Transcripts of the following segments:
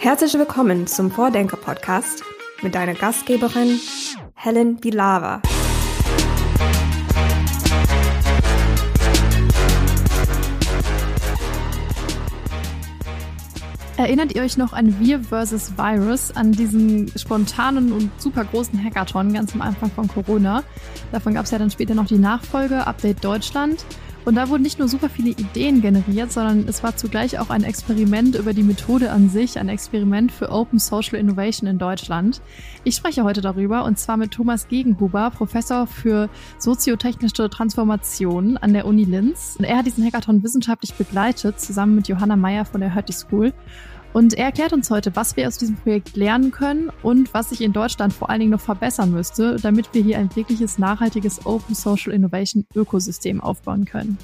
Herzlich willkommen zum Vordenker-Podcast mit deiner Gastgeberin Helen Vilava. Erinnert ihr euch noch an Wir vs. Virus, an diesen spontanen und super großen Hackathon ganz am Anfang von Corona? Davon gab es ja dann später noch die Nachfolge, Update Deutschland. Und da wurden nicht nur super viele Ideen generiert, sondern es war zugleich auch ein Experiment über die Methode an sich, ein Experiment für Open Social Innovation in Deutschland. Ich spreche heute darüber und zwar mit Thomas Gegenhuber, Professor für soziotechnische Transformation an der Uni Linz. Und er hat diesen Hackathon wissenschaftlich begleitet, zusammen mit Johanna Meyer von der Hertie School. Und er erklärt uns heute, was wir aus diesem Projekt lernen können und was sich in Deutschland vor allen Dingen noch verbessern müsste, damit wir hier ein wirkliches nachhaltiges Open Social Innovation Ökosystem aufbauen können.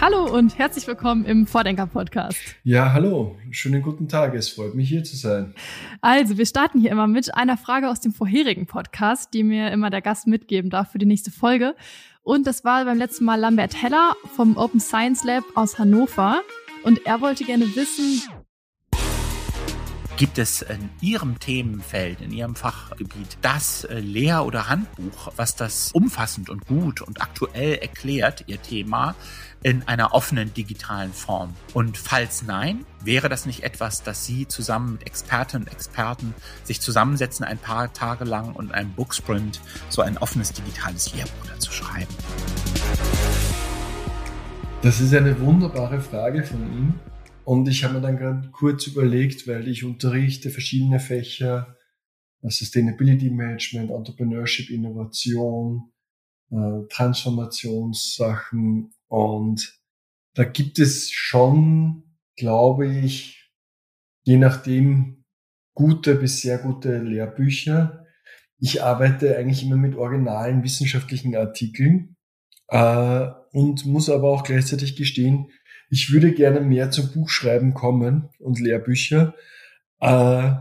Hallo und herzlich willkommen im Vordenker Podcast. Ja, hallo. Schönen guten Tag. Es freut mich hier zu sein. Also, wir starten hier immer mit einer Frage aus dem vorherigen Podcast, die mir immer der Gast mitgeben darf für die nächste Folge. Und das war beim letzten Mal Lambert Heller vom Open Science Lab aus Hannover. Und er wollte gerne wissen, Gibt es in Ihrem Themenfeld, in Ihrem Fachgebiet das äh, Lehr- oder Handbuch, was das umfassend und gut und aktuell erklärt, Ihr Thema, in einer offenen digitalen Form? Und falls nein, wäre das nicht etwas, dass Sie zusammen mit Expertinnen und Experten sich zusammensetzen, ein paar Tage lang und einem Booksprint so ein offenes digitales Lehrbuch dazu schreiben? Das ist eine wunderbare Frage von ihm. Und ich habe mir dann gerade kurz überlegt, weil ich unterrichte verschiedene Fächer, äh, Sustainability Management, Entrepreneurship, Innovation, äh, Transformationssachen. Und da gibt es schon, glaube ich, je nachdem gute bis sehr gute Lehrbücher. Ich arbeite eigentlich immer mit originalen wissenschaftlichen Artikeln äh, und muss aber auch gleichzeitig gestehen, ich würde gerne mehr zum Buchschreiben kommen und Lehrbücher. Äh,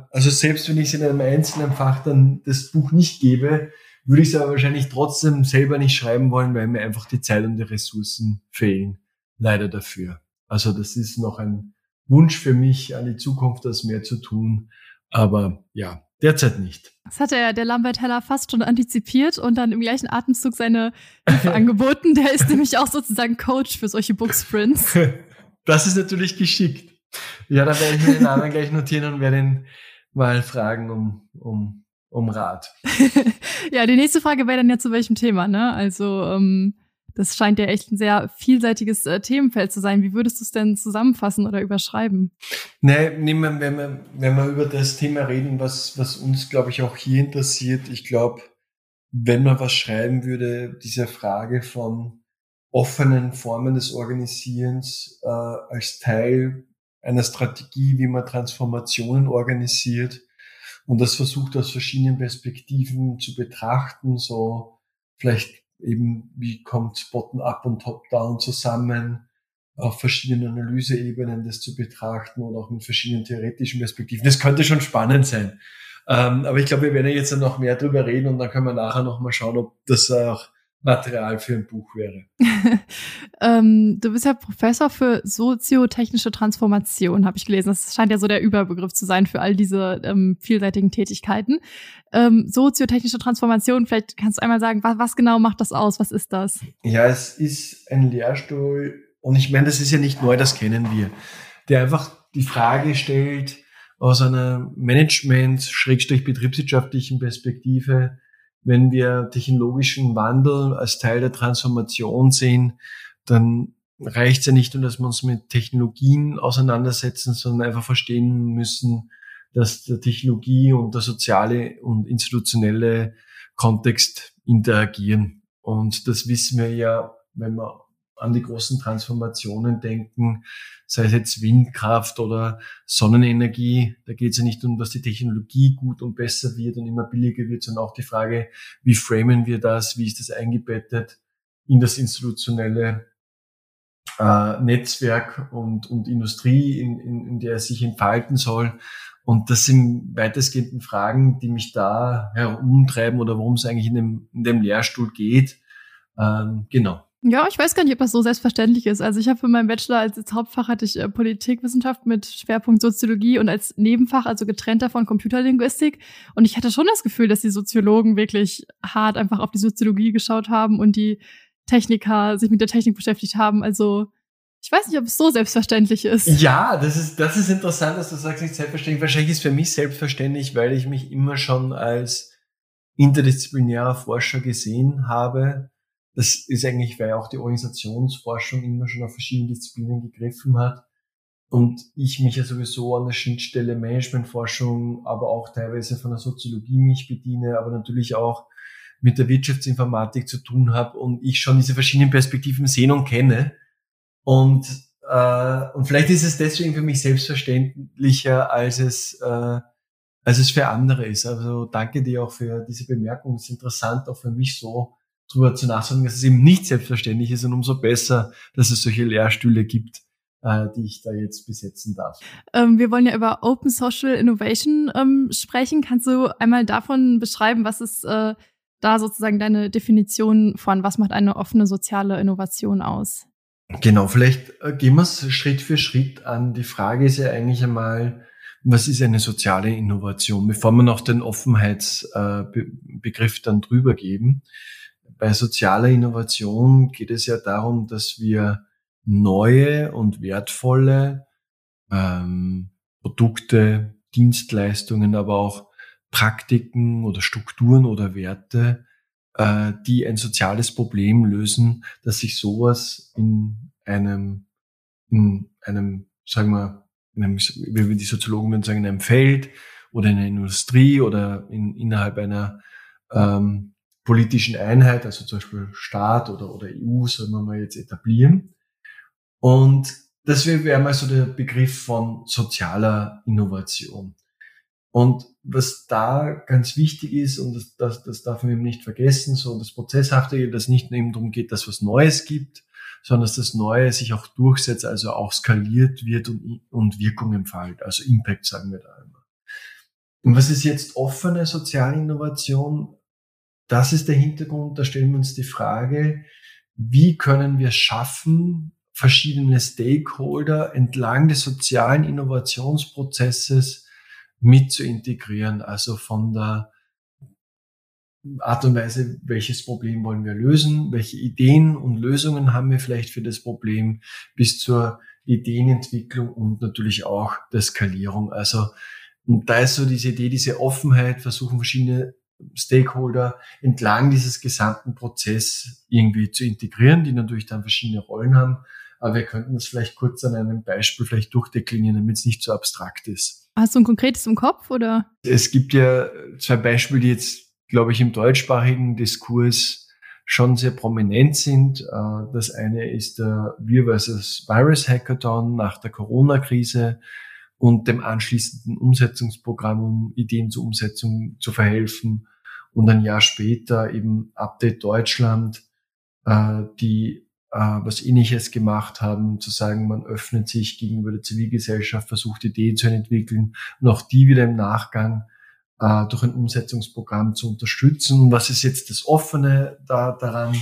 also selbst wenn ich es in einem einzelnen Fach dann das Buch nicht gebe, würde ich es aber wahrscheinlich trotzdem selber nicht schreiben wollen, weil mir einfach die Zeit und die Ressourcen fehlen. Leider dafür. Also das ist noch ein Wunsch für mich an die Zukunft, das mehr zu tun. Aber ja, Derzeit nicht. Das hat der, der Lambert Heller fast schon antizipiert und dann im gleichen Atemzug seine Hilfe angeboten. Der ist nämlich auch sozusagen Coach für solche Booksprints. Das ist natürlich geschickt. Ja, da werde ich mir den Namen gleich notieren und werde ihn mal fragen um, um, um Rat. ja, die nächste Frage wäre dann ja zu welchem Thema, ne? Also, ähm, das scheint ja echt ein sehr vielseitiges äh, Themenfeld zu sein. Wie würdest du es denn zusammenfassen oder überschreiben? Nee, nehmen wir, wenn wir, wenn wir über das Thema reden, was, was uns, glaube ich, auch hier interessiert, ich glaube, wenn man was schreiben würde, diese Frage von offenen Formen des Organisierens äh, als Teil einer Strategie, wie man Transformationen organisiert und das versucht aus verschiedenen Perspektiven zu betrachten, so vielleicht eben, wie kommt Bottom-up und Top-down zusammen, auf verschiedenen Analyseebenen das zu betrachten und auch mit verschiedenen theoretischen Perspektiven. Das könnte schon spannend sein. Ähm, aber ich glaube, wir werden jetzt noch mehr drüber reden und dann können wir nachher noch mal schauen, ob das auch Material für ein Buch wäre. ähm, du bist ja Professor für soziotechnische Transformation, habe ich gelesen. Das scheint ja so der Überbegriff zu sein für all diese ähm, vielseitigen Tätigkeiten. Ähm, soziotechnische Transformation, vielleicht kannst du einmal sagen, was, was genau macht das aus? Was ist das? Ja, es ist ein Lehrstuhl und ich meine, das ist ja nicht neu, das kennen wir, der einfach die Frage stellt aus einer Management-betriebswirtschaftlichen Perspektive, wenn wir technologischen Wandel als Teil der Transformation sehen, dann reicht es ja nicht nur, dass wir uns mit Technologien auseinandersetzen, sondern einfach verstehen müssen, dass der Technologie und der soziale und institutionelle Kontext interagieren. Und das wissen wir ja, wenn wir an die großen Transformationen denken, sei es jetzt Windkraft oder Sonnenenergie. Da geht es ja nicht um, dass die Technologie gut und besser wird und immer billiger wird, sondern auch die Frage, wie framen wir das, wie ist das eingebettet in das institutionelle äh, Netzwerk und, und Industrie, in, in, in der es sich entfalten soll. Und das sind weitestgehenden Fragen, die mich da herumtreiben oder worum es eigentlich in dem, in dem Lehrstuhl geht. Ähm, genau. Ja, ich weiß gar nicht, ob das so selbstverständlich ist. Also ich habe für meinen Bachelor als Hauptfach hatte ich äh, Politikwissenschaft mit Schwerpunkt Soziologie und als Nebenfach, also getrennt davon Computerlinguistik. Und ich hatte schon das Gefühl, dass die Soziologen wirklich hart einfach auf die Soziologie geschaut haben und die Techniker sich mit der Technik beschäftigt haben. Also ich weiß nicht, ob es so selbstverständlich ist. Ja, das ist, das ist interessant, dass du sagst, nicht selbstverständlich. Wahrscheinlich ist es für mich selbstverständlich, weil ich mich immer schon als interdisziplinärer Forscher gesehen habe das ist eigentlich, weil auch die Organisationsforschung immer schon auf verschiedene Disziplinen gegriffen hat und ich mich ja sowieso an der Schnittstelle Managementforschung, aber auch teilweise von der Soziologie mich bediene, aber natürlich auch mit der Wirtschaftsinformatik zu tun habe und ich schon diese verschiedenen Perspektiven sehen und kenne. Und, äh, und vielleicht ist es deswegen für mich selbstverständlicher, als es, äh, als es für andere ist. Also danke dir auch für diese Bemerkung. Es ist interessant, auch für mich so drüber zu nachdenken, dass es eben nicht selbstverständlich ist und umso besser, dass es solche Lehrstühle gibt, äh, die ich da jetzt besetzen darf. Ähm, wir wollen ja über Open Social Innovation ähm, sprechen. Kannst du einmal davon beschreiben, was ist äh, da sozusagen deine Definition von, was macht eine offene soziale Innovation aus? Genau, vielleicht äh, gehen wir es Schritt für Schritt an. Die Frage ist ja eigentlich einmal, was ist eine soziale Innovation, bevor wir noch den Offenheitsbegriff äh, dann drüber geben bei sozialer Innovation geht es ja darum, dass wir neue und wertvolle ähm, Produkte, Dienstleistungen, aber auch Praktiken oder Strukturen oder Werte, äh, die ein soziales Problem lösen, dass sich sowas in einem, in einem, sagen wir, in einem, wie die Soziologen würden sagen, in einem Feld oder in einer Industrie oder in, innerhalb einer ähm, politischen Einheit, also zum Beispiel Staat oder, oder EU, soll man mal jetzt etablieren. Und das wäre mal so der Begriff von sozialer Innovation. Und was da ganz wichtig ist, und das, das, das darf man eben nicht vergessen, so das Prozesshafte, dass nicht nur eben darum geht, dass was Neues gibt, sondern dass das Neue sich auch durchsetzt, also auch skaliert wird und, und Wirkung entfaltet, also Impact sagen wir da immer. Und was ist jetzt offene soziale Innovation? Das ist der Hintergrund, da stellen wir uns die Frage, wie können wir schaffen, verschiedene Stakeholder entlang des sozialen Innovationsprozesses mit zu integrieren, also von der Art und Weise, welches Problem wollen wir lösen, welche Ideen und Lösungen haben wir vielleicht für das Problem, bis zur Ideenentwicklung und natürlich auch der Skalierung. Also und da ist so diese Idee, diese Offenheit, versuchen verschiedene Stakeholder entlang dieses gesamten Prozess irgendwie zu integrieren, die natürlich dann verschiedene Rollen haben. Aber wir könnten das vielleicht kurz an einem Beispiel vielleicht durchdeklinieren, damit es nicht so abstrakt ist. Hast du ein konkretes im Kopf oder? Es gibt ja zwei Beispiele, die jetzt, glaube ich, im deutschsprachigen Diskurs schon sehr prominent sind. Äh, das eine ist der Wir vs. Virus Hackathon nach der Corona-Krise und dem anschließenden Umsetzungsprogramm, um Ideen zur Umsetzung zu verhelfen. Und ein Jahr später eben Update Deutschland, äh, die äh, was ähnliches gemacht haben, zu sagen, man öffnet sich gegenüber der Zivilgesellschaft, versucht Ideen zu entwickeln und auch die wieder im Nachgang äh, durch ein Umsetzungsprogramm zu unterstützen. Was ist jetzt das Offene da, daran?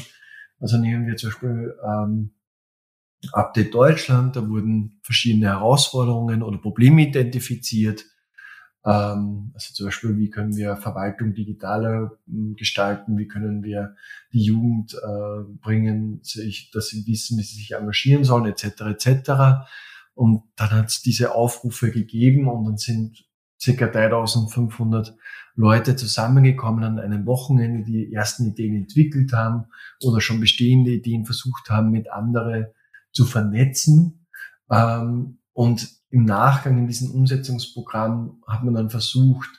Also nehmen wir zum Beispiel ähm, Update Deutschland, da wurden verschiedene Herausforderungen oder Probleme identifiziert. Ähm, also zum Beispiel, wie können wir Verwaltung digitaler hm, gestalten, wie können wir die Jugend äh, bringen, dass sie wissen, wie sie sich engagieren sollen, etc. etc. Und dann hat es diese Aufrufe gegeben und dann sind circa 3500 Leute zusammengekommen an einem Wochenende, die ersten Ideen entwickelt haben oder schon bestehende Ideen versucht haben, mit anderen zu vernetzen. Ähm, und im Nachgang in diesem Umsetzungsprogramm hat man dann versucht,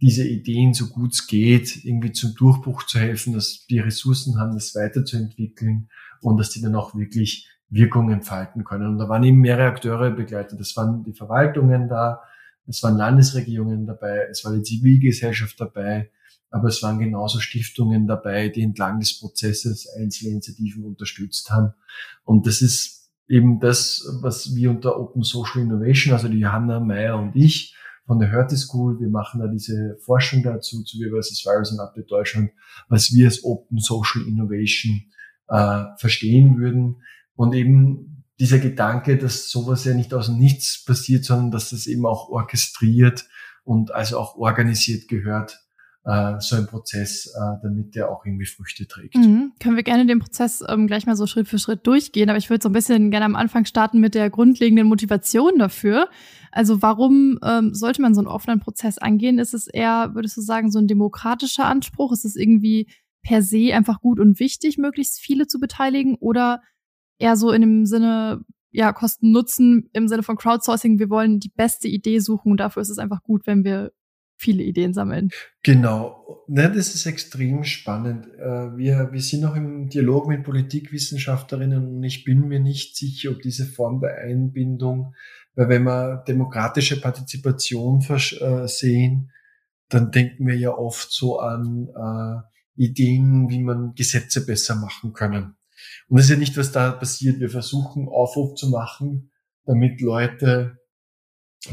diese Ideen so gut es geht, irgendwie zum Durchbruch zu helfen, dass die Ressourcen haben, das weiterzuentwickeln und dass die dann auch wirklich Wirkung entfalten können. Und da waren eben mehrere Akteure begleitet. Das waren die Verwaltungen da, es waren Landesregierungen dabei, es war die Zivilgesellschaft dabei, aber es waren genauso Stiftungen dabei, die entlang des Prozesses einzelne Initiativen unterstützt haben. Und das ist eben das, was wir unter Open Social Innovation, also die Johanna Meyer und ich von der Hörte School, wir machen da diese Forschung dazu, zu Wir vs. Virus und Update Deutschland, was wir als Open Social Innovation äh, verstehen würden. Und eben dieser Gedanke, dass sowas ja nicht aus dem Nichts passiert, sondern dass das eben auch orchestriert und also auch organisiert gehört, so ein Prozess, äh, damit der auch irgendwie Früchte trägt. Mhm. Können wir gerne den Prozess ähm, gleich mal so Schritt für Schritt durchgehen, aber ich würde so ein bisschen gerne am Anfang starten mit der grundlegenden Motivation dafür. Also warum ähm, sollte man so einen offenen Prozess angehen? Ist es eher, würdest du sagen, so ein demokratischer Anspruch? Ist es irgendwie per se einfach gut und wichtig, möglichst viele zu beteiligen oder eher so in dem Sinne, ja, Kosten-Nutzen im Sinne von Crowdsourcing, wir wollen die beste Idee suchen und dafür ist es einfach gut, wenn wir viele Ideen sammeln. Genau, ne, das ist extrem spannend. Äh, wir, wir sind noch im Dialog mit Politikwissenschaftlerinnen und ich bin mir nicht sicher, ob diese Form der Einbindung, weil wenn wir demokratische Partizipation äh, sehen, dann denken wir ja oft so an äh, Ideen, wie man Gesetze besser machen können. Und das ist ja nicht, was da passiert. Wir versuchen Aufruf zu machen, damit Leute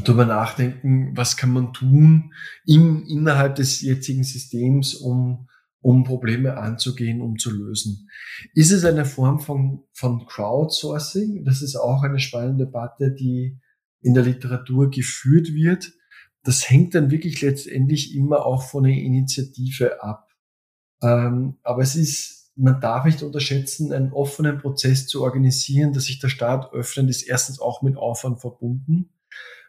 darüber nachdenken, was kann man tun im, innerhalb des jetzigen Systems, um, um Probleme anzugehen, um zu lösen. Ist es eine Form von, von Crowdsourcing? Das ist auch eine spannende Debatte, die in der Literatur geführt wird. Das hängt dann wirklich letztendlich immer auch von der Initiative ab. Ähm, aber es ist, man darf nicht unterschätzen, einen offenen Prozess zu organisieren, dass sich der Staat öffnet, ist erstens auch mit Aufwand verbunden.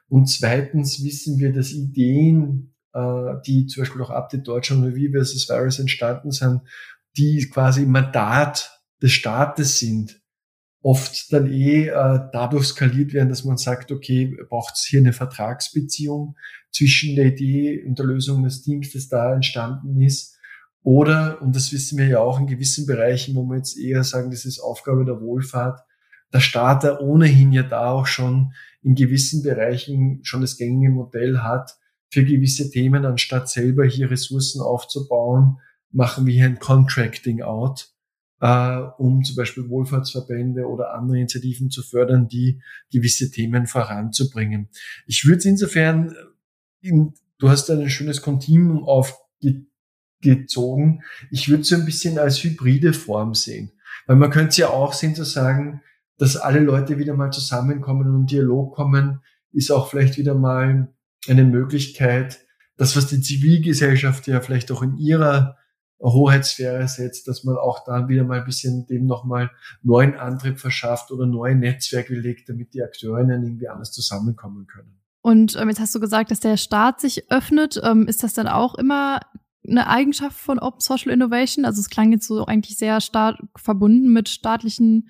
Und zweitens wissen wir, dass Ideen, äh, die zum Beispiel auch Update Deutschland oder Wie versus Virus entstanden sind, die quasi Mandat des Staates sind, oft dann eh äh, dadurch skaliert werden, dass man sagt, okay, braucht es hier eine Vertragsbeziehung zwischen der Idee und der Lösung des Teams, das da entstanden ist. Oder, und das wissen wir ja auch in gewissen Bereichen, wo wir jetzt eher sagen, das ist Aufgabe der Wohlfahrt, der Staat, der ohnehin ja da auch schon in gewissen Bereichen schon das gängige Modell hat, für gewisse Themen, anstatt selber hier Ressourcen aufzubauen, machen wir hier ein Contracting out, äh, um zum Beispiel Wohlfahrtsverbände oder andere Initiativen zu fördern, die gewisse Themen voranzubringen. Ich würde es insofern, in, du hast ein schönes Kontinuum aufgezogen, ich würde es so ein bisschen als hybride Form sehen. Weil man könnte es ja auch sehen zu sagen, dass alle Leute wieder mal zusammenkommen und in Dialog kommen, ist auch vielleicht wieder mal eine Möglichkeit, das, was die Zivilgesellschaft ja vielleicht auch in ihrer Hoheitssphäre setzt, dass man auch dann wieder mal ein bisschen dem nochmal neuen Antrieb verschafft oder neue Netzwerke legt, damit die Akteurinnen irgendwie anders zusammenkommen können. Und ähm, jetzt hast du gesagt, dass der Staat sich öffnet. Ähm, ist das dann auch immer eine Eigenschaft von Open Social Innovation? Also es klang jetzt so eigentlich sehr stark verbunden mit staatlichen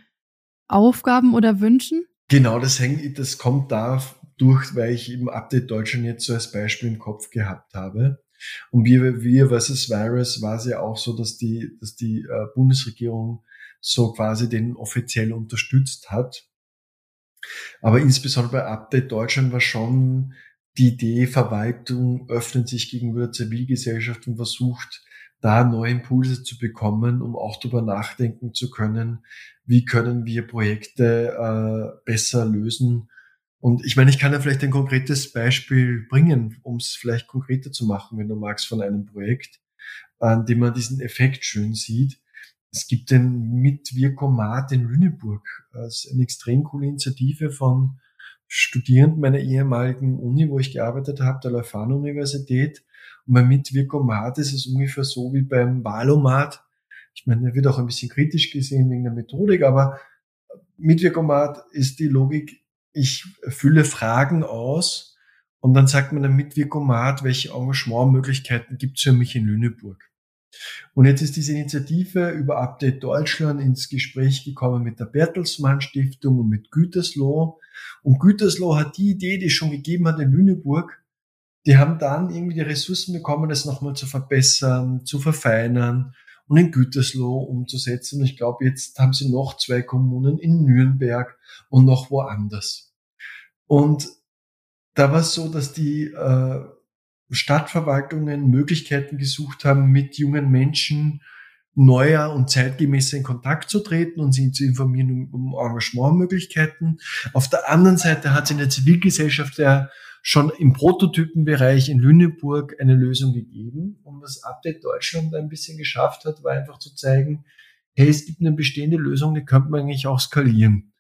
Aufgaben oder Wünschen? Genau, das hängt, das kommt da durch, weil ich eben Update Deutschland jetzt so als Beispiel im Kopf gehabt habe. Und wir, wir versus Virus war es ja auch so, dass die, dass die äh, Bundesregierung so quasi den offiziell unterstützt hat. Aber insbesondere bei Update Deutschland war schon die Idee, Verwaltung öffnet sich gegenüber der Zivilgesellschaft und versucht, da neue Impulse zu bekommen, um auch darüber nachdenken zu können, wie können wir Projekte äh, besser lösen. Und ich meine, ich kann ja vielleicht ein konkretes Beispiel bringen, um es vielleicht konkreter zu machen, wenn du magst, von einem Projekt, an dem man diesen Effekt schön sieht. Es gibt den Mitwirkomat in Lüneburg. Das ist eine extrem coole Initiative von Studierenden meiner ehemaligen Uni, wo ich gearbeitet habe, der Leuphana-Universität. Und beim Mitwirkomat ist es ungefähr so wie beim Wahlomat. Ich meine, er wird auch ein bisschen kritisch gesehen wegen der Methodik, aber Mitwirkomat ist die Logik, ich fülle Fragen aus und dann sagt man dem Mitwirkomat, welche Engagementmöglichkeiten gibt es für mich in Lüneburg. Und jetzt ist diese Initiative über Update Deutschland ins Gespräch gekommen mit der Bertelsmann Stiftung und mit Gütersloh. Und Gütersloh hat die Idee, die es schon gegeben hat in Lüneburg, die haben dann irgendwie die Ressourcen bekommen, das nochmal zu verbessern, zu verfeinern und in Gütersloh umzusetzen. Ich glaube, jetzt haben sie noch zwei Kommunen in Nürnberg und noch woanders. Und da war es so, dass die äh, Stadtverwaltungen Möglichkeiten gesucht haben, mit jungen Menschen neuer und zeitgemäßer in Kontakt zu treten und sie zu informieren um, Engagementmöglichkeiten. Auf der anderen Seite hat es in der Zivilgesellschaft ja schon im Prototypenbereich in Lüneburg eine Lösung gegeben. Und was Update Deutschland ein bisschen geschafft hat, war einfach zu zeigen, hey, es gibt eine bestehende Lösung, die könnte man eigentlich auch skalieren.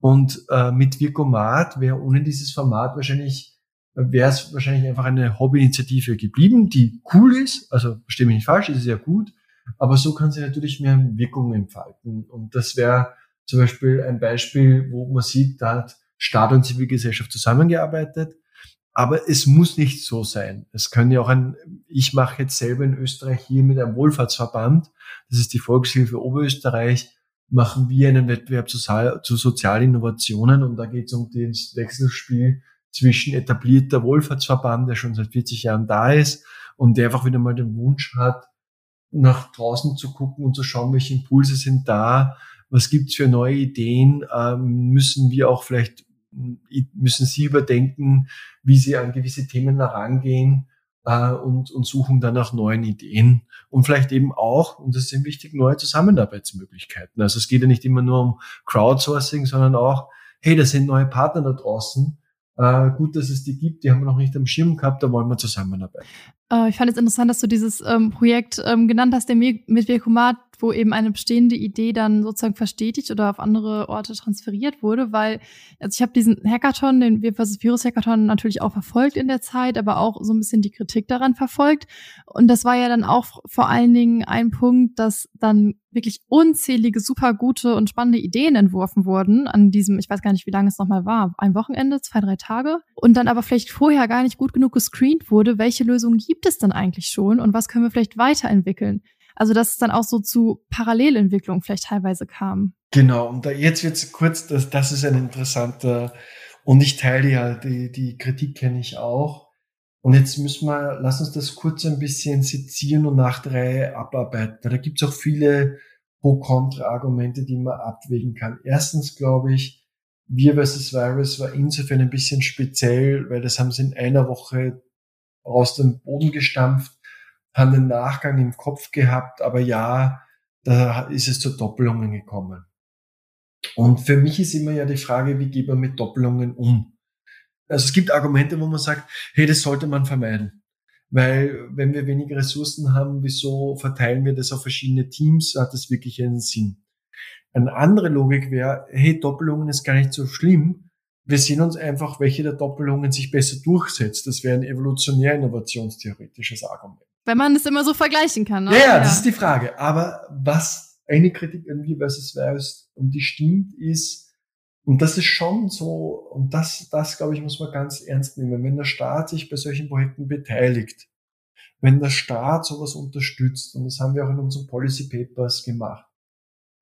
Und äh, mit Virkomat wäre ohne dieses Format wahrscheinlich wäre es wahrscheinlich einfach eine Hobbyinitiative geblieben, die cool ist. Also verstehe mich nicht falsch, ist sehr gut. Aber so kann sie natürlich mehr Wirkung entfalten. Und das wäre zum Beispiel ein Beispiel, wo man sieht, da hat Staat und Zivilgesellschaft zusammengearbeitet. Aber es muss nicht so sein. Es können ja auch ein, ich mache jetzt selber in Österreich hier mit einem Wohlfahrtsverband, das ist die Volkshilfe Oberösterreich, machen wir einen Wettbewerb zu, zu Sozialinnovationen und da geht es um das Wechselspiel zwischen etablierter Wohlfahrtsverband, der schon seit 40 Jahren da ist und der einfach wieder mal den Wunsch hat, nach draußen zu gucken und zu schauen, welche Impulse sind da, was gibt's für neue Ideen, ähm, müssen wir auch vielleicht, müssen Sie überdenken, wie Sie an gewisse Themen herangehen äh, und, und suchen dann nach neuen Ideen und vielleicht eben auch, und das ist eben wichtig, neue Zusammenarbeitsmöglichkeiten. Also es geht ja nicht immer nur um Crowdsourcing, sondern auch, hey, da sind neue Partner da draußen, äh, gut, dass es die gibt, die haben wir noch nicht am Schirm gehabt, da wollen wir zusammenarbeiten. Äh, ich fand es interessant, dass du dieses ähm, Projekt ähm, genannt hast, der mit Vekomat wo eben eine bestehende Idee dann sozusagen verstetigt oder auf andere Orte transferiert wurde, weil also ich habe diesen Hackathon, den Wir vs. Virus Hackathon natürlich auch verfolgt in der Zeit, aber auch so ein bisschen die Kritik daran verfolgt und das war ja dann auch vor allen Dingen ein Punkt, dass dann wirklich unzählige super gute und spannende Ideen entworfen wurden an diesem, ich weiß gar nicht, wie lange es nochmal war, ein Wochenende, zwei, drei Tage und dann aber vielleicht vorher gar nicht gut genug gescreent wurde, welche Lösungen gibt es denn eigentlich schon und was können wir vielleicht weiterentwickeln. Also dass es dann auch so zu Parallelentwicklung vielleicht teilweise kam. Genau, und da jetzt wird's kurz, das, das ist ein interessanter, und ich teile ja, die, die Kritik kenne ich auch. Und jetzt müssen wir, lass uns das kurz ein bisschen sezieren und nach der Reihe abarbeiten. Da gibt's auch viele Pro-Kontra-Argumente, die man abwägen kann. Erstens glaube ich, wir versus Virus war insofern ein bisschen speziell, weil das haben sie in einer Woche aus dem Boden gestampft haben den Nachgang im Kopf gehabt, aber ja, da ist es zu Doppelungen gekommen. Und für mich ist immer ja die Frage, wie geht man mit Doppelungen um? Also es gibt Argumente, wo man sagt, hey, das sollte man vermeiden. Weil wenn wir weniger Ressourcen haben, wieso verteilen wir das auf verschiedene Teams? Hat das wirklich einen Sinn? Eine andere Logik wäre, hey, Doppelungen ist gar nicht so schlimm. Wir sehen uns einfach, welche der Doppelungen sich besser durchsetzt. Das wäre ein evolutionär innovationstheoretisches Argument. Wenn man es immer so vergleichen kann. Ne? Ja, ja, das ist die Frage. Aber was eine Kritik an Wir versus Virus und die stimmt, ist, und das ist schon so, und das, das glaube ich, muss man ganz ernst nehmen, wenn der Staat sich bei solchen Projekten beteiligt, wenn der Staat sowas unterstützt, und das haben wir auch in unseren Policy Papers gemacht,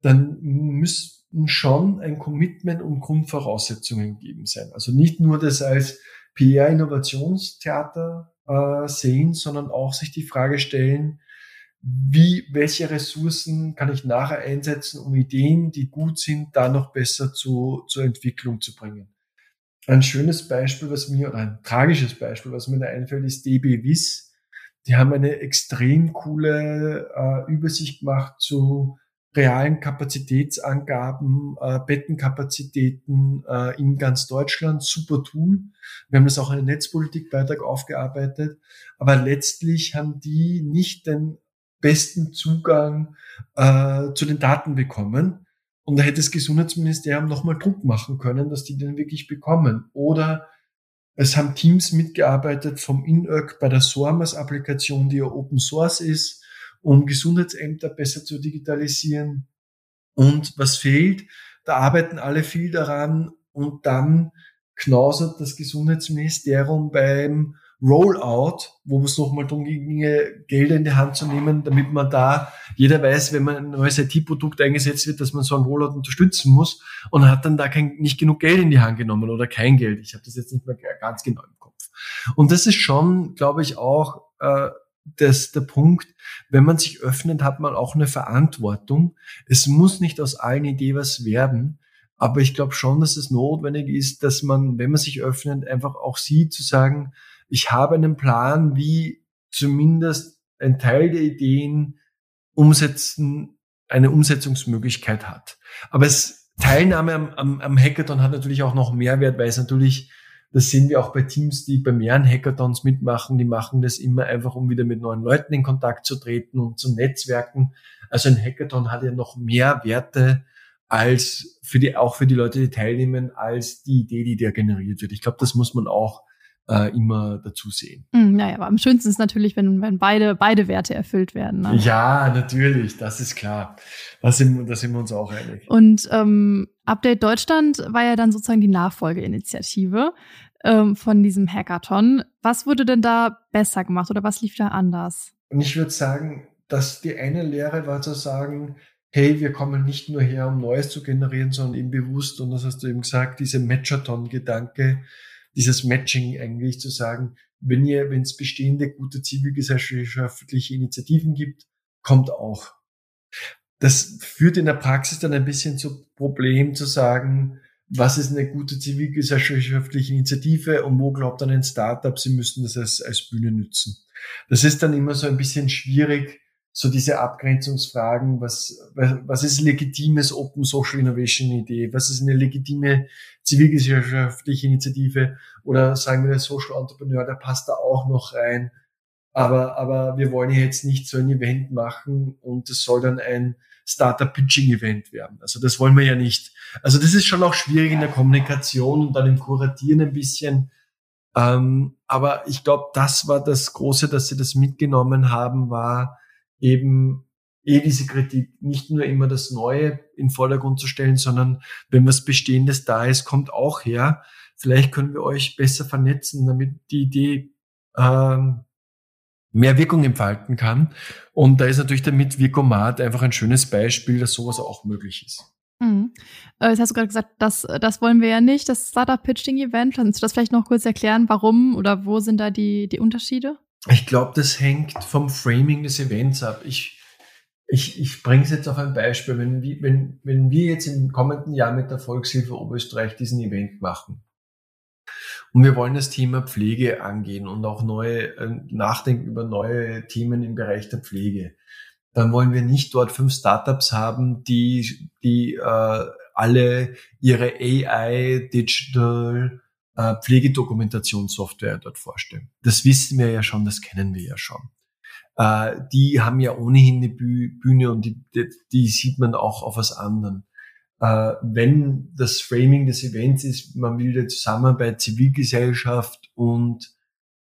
dann müssten schon ein Commitment und Grundvoraussetzungen gegeben sein. Also nicht nur das als PR-Innovationstheater äh, sehen, sondern auch sich die Frage stellen, wie, welche Ressourcen kann ich nachher einsetzen, um Ideen, die gut sind, da noch besser zu, zur Entwicklung zu bringen. Ein schönes Beispiel, was mir, oder ein tragisches Beispiel, was mir da einfällt, ist DB Wiss. Die haben eine extrem coole äh, Übersicht gemacht zu realen Kapazitätsangaben, äh, Bettenkapazitäten äh, in ganz Deutschland. Super Tool. Wir haben das auch in einem Netzpolitikbeitrag aufgearbeitet. Aber letztlich haben die nicht den besten Zugang äh, zu den Daten bekommen. Und da hätte das Gesundheitsministerium nochmal Druck machen können, dass die den wirklich bekommen. Oder es haben Teams mitgearbeitet vom INÖC bei der SORMAS-Applikation, die ja Open Source ist um Gesundheitsämter besser zu digitalisieren. Und was fehlt? Da arbeiten alle viel daran und dann knausert das Gesundheitsministerium beim Rollout, wo es nochmal darum ginge, Gelder in die Hand zu nehmen, damit man da, jeder weiß, wenn man ein neues IT-Produkt eingesetzt wird, dass man so ein Rollout unterstützen muss und hat dann da kein, nicht genug Geld in die Hand genommen oder kein Geld. Ich habe das jetzt nicht mehr ganz genau im Kopf. Und das ist schon, glaube ich, auch äh, das, der Punkt, wenn man sich öffnet, hat man auch eine Verantwortung. Es muss nicht aus allen Ideen was werden, aber ich glaube schon, dass es notwendig ist, dass man, wenn man sich öffnet, einfach auch sieht, zu sagen, ich habe einen Plan, wie zumindest ein Teil der Ideen umsetzen, eine Umsetzungsmöglichkeit hat. Aber es, Teilnahme am, am, am Hackathon hat natürlich auch noch Mehrwert, weil es natürlich Das sehen wir auch bei Teams, die bei mehreren Hackathons mitmachen. Die machen das immer einfach, um wieder mit neuen Leuten in Kontakt zu treten und zu netzwerken. Also ein Hackathon hat ja noch mehr Werte als für die, auch für die Leute, die teilnehmen, als die Idee, die da generiert wird. Ich glaube, das muss man auch äh, immer dazu sehen. Mm, naja, aber am schönsten ist natürlich, wenn, wenn beide, beide Werte erfüllt werden. Ne? Ja, natürlich, das ist klar. Da sind, da sind wir uns auch einig. Und ähm, Update Deutschland war ja dann sozusagen die Nachfolgeinitiative ähm, von diesem Hackathon. Was wurde denn da besser gemacht oder was lief da anders? Und ich würde sagen, dass die eine Lehre war zu sagen, hey, wir kommen nicht nur her, um Neues zu generieren, sondern eben bewusst, und das hast du eben gesagt, diese Matchathon-Gedanke, dieses Matching eigentlich zu sagen, wenn ihr, wenn es bestehende gute zivilgesellschaftliche Initiativen gibt, kommt auch. Das führt in der Praxis dann ein bisschen zu Problem zu sagen, was ist eine gute zivilgesellschaftliche Initiative und wo glaubt dann ein Startup, sie müssen das als, als Bühne nützen. Das ist dann immer so ein bisschen schwierig, so diese Abgrenzungsfragen, was, was ist legitimes Open Social Innovation Idee, was ist eine legitime zivilgesellschaftliche Initiative oder sagen wir der Social Entrepreneur, der passt da auch noch rein. Aber, aber wir wollen jetzt nicht so ein Event machen und es soll dann ein Startup Pitching Event werden. Also das wollen wir ja nicht. Also das ist schon auch schwierig in der Kommunikation und dann im Kuratieren ein bisschen. Ähm, aber ich glaube, das war das Große, dass sie das mitgenommen haben, war, eben eh diese Kritik nicht nur immer das Neue in Vordergrund zu stellen, sondern wenn was Bestehendes da ist, kommt auch her. Vielleicht können wir euch besser vernetzen, damit die Idee ähm, mehr Wirkung entfalten kann. Und da ist natürlich der Mitwirkomat einfach ein schönes Beispiel, dass sowas auch möglich ist. Mhm. Äh, jetzt hast du gerade gesagt, das, das wollen wir ja nicht, das Startup Pitching Event. Kannst du das vielleicht noch kurz erklären, warum oder wo sind da die, die Unterschiede? Ich glaube, das hängt vom Framing des Events ab. Ich, ich, ich bringe es jetzt auf ein Beispiel. Wenn, wenn, wenn wir jetzt im kommenden Jahr mit der Volkshilfe Oberösterreich diesen Event machen und wir wollen das Thema Pflege angehen und auch neue äh, nachdenken über neue Themen im Bereich der Pflege, dann wollen wir nicht dort fünf Startups haben, die, die äh, alle ihre AI, Digital, äh, Pflegedokumentationssoftware dort vorstellen. Das wissen wir ja schon, das kennen wir ja schon. Äh, die haben ja ohnehin eine Bühne und die, die, die sieht man auch auf was anderen. Äh, wenn das Framing des Events ist, man will die Zusammenarbeit Zivilgesellschaft und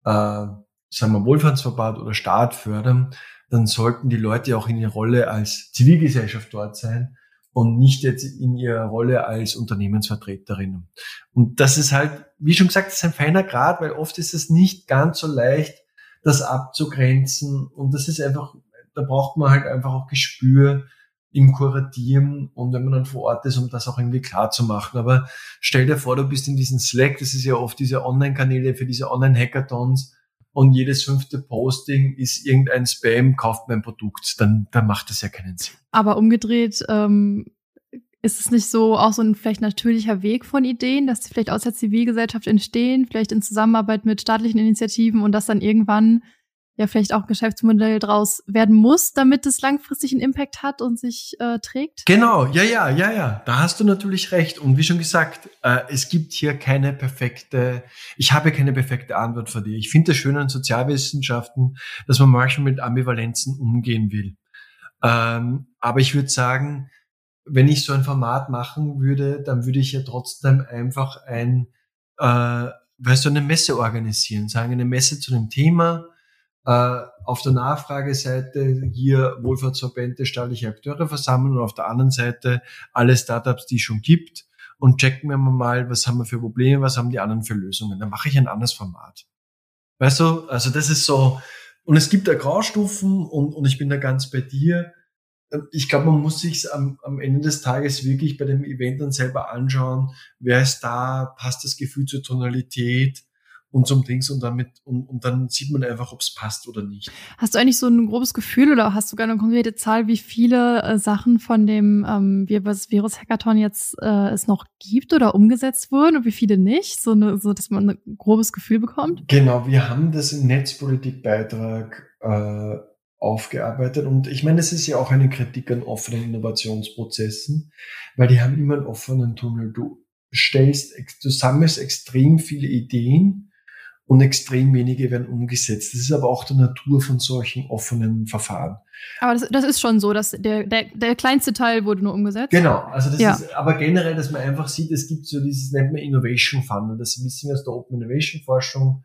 äh, sagen wir Wohlfahrtsverband oder Staat fördern, dann sollten die Leute auch in ihrer Rolle als Zivilgesellschaft dort sein und nicht jetzt in ihrer Rolle als Unternehmensvertreterin. Und das ist halt, wie schon gesagt, das ist ein feiner Grad, weil oft ist es nicht ganz so leicht, das abzugrenzen. Und das ist einfach, da braucht man halt einfach auch Gespür im Kuratieren und wenn man dann vor Ort ist, um das auch irgendwie klar zu machen. Aber stell dir vor, du bist in diesen Slack, das ist ja oft diese Online-Kanäle für diese Online-Hackathons, und jedes fünfte Posting ist irgendein Spam, kauft mein Produkt, dann, dann macht das ja keinen Sinn. Aber umgedreht, ähm, ist es nicht so auch so ein vielleicht natürlicher Weg von Ideen, dass sie vielleicht aus der Zivilgesellschaft entstehen, vielleicht in Zusammenarbeit mit staatlichen Initiativen und das dann irgendwann ja vielleicht auch ein Geschäftsmodell draus werden muss, damit es langfristig einen Impact hat und sich äh, trägt? Genau, ja, ja, ja, ja. Da hast du natürlich recht. Und wie schon gesagt, äh, es gibt hier keine perfekte, ich habe keine perfekte Antwort für dich. Ich finde das schön an Sozialwissenschaften, dass man manchmal mit Ambivalenzen umgehen will. Ähm, aber ich würde sagen, wenn ich so ein Format machen würde, dann würde ich ja trotzdem einfach ein, äh, weißt du, eine Messe organisieren, sagen eine Messe zu dem Thema, äh, auf der Nachfrageseite hier Wohlfahrtsverbände, staatliche Akteure versammeln und auf der anderen Seite alle Startups, die es schon gibt und checken wir mal, was haben wir für Probleme, was haben die anderen für Lösungen. Dann mache ich ein anderes Format. Weißt du, also das ist so, und es gibt da Graustufen und, und ich bin da ganz bei dir. Ich glaube, man muss sich am, am Ende des Tages wirklich bei dem Event dann selber anschauen, wer ist da, passt das Gefühl zur Tonalität, und zum Dings und damit und, und dann sieht man einfach, ob es passt oder nicht. Hast du eigentlich so ein grobes Gefühl oder hast du gar eine konkrete Zahl, wie viele äh, Sachen von dem ähm, Virus Hackathon jetzt äh, es noch gibt oder umgesetzt wurden und wie viele nicht, so, eine, so dass man ein grobes Gefühl bekommt? Genau, wir haben das im Netzpolitikbeitrag äh, aufgearbeitet. Und ich meine, es ist ja auch eine Kritik an offenen Innovationsprozessen, weil die haben immer einen offenen Tunnel. Du stellst, du sammelst extrem viele Ideen und extrem wenige werden umgesetzt. Das ist aber auch der Natur von solchen offenen Verfahren. Aber das, das ist schon so, dass der, der, der kleinste Teil wurde nur umgesetzt. Genau, also das ja. ist aber generell, dass man einfach sieht, es gibt so dieses, nennt man Innovation Funnel, das wissen wir aus der Open Innovation Forschung,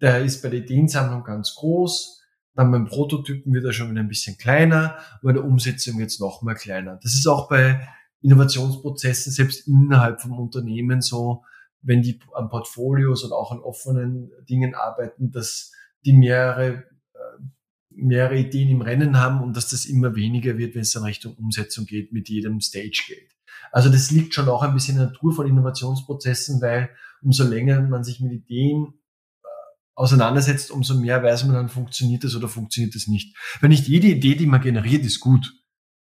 der ist bei der Ideensammlung ganz groß, dann beim Prototypen wird er schon wieder ein bisschen kleiner, bei der Umsetzung es noch mal kleiner. Das ist auch bei Innovationsprozessen selbst innerhalb vom Unternehmen so, wenn die an Portfolios und auch an offenen Dingen arbeiten, dass die mehrere, äh, mehrere Ideen im Rennen haben und dass das immer weniger wird, wenn es dann Richtung Umsetzung geht, mit jedem Stage geht. Also das liegt schon auch ein bisschen in der Natur von Innovationsprozessen, weil umso länger man sich mit Ideen auseinandersetzt, umso mehr weiß man dann, funktioniert das oder funktioniert das nicht. Wenn nicht jede Idee, die man generiert, ist gut.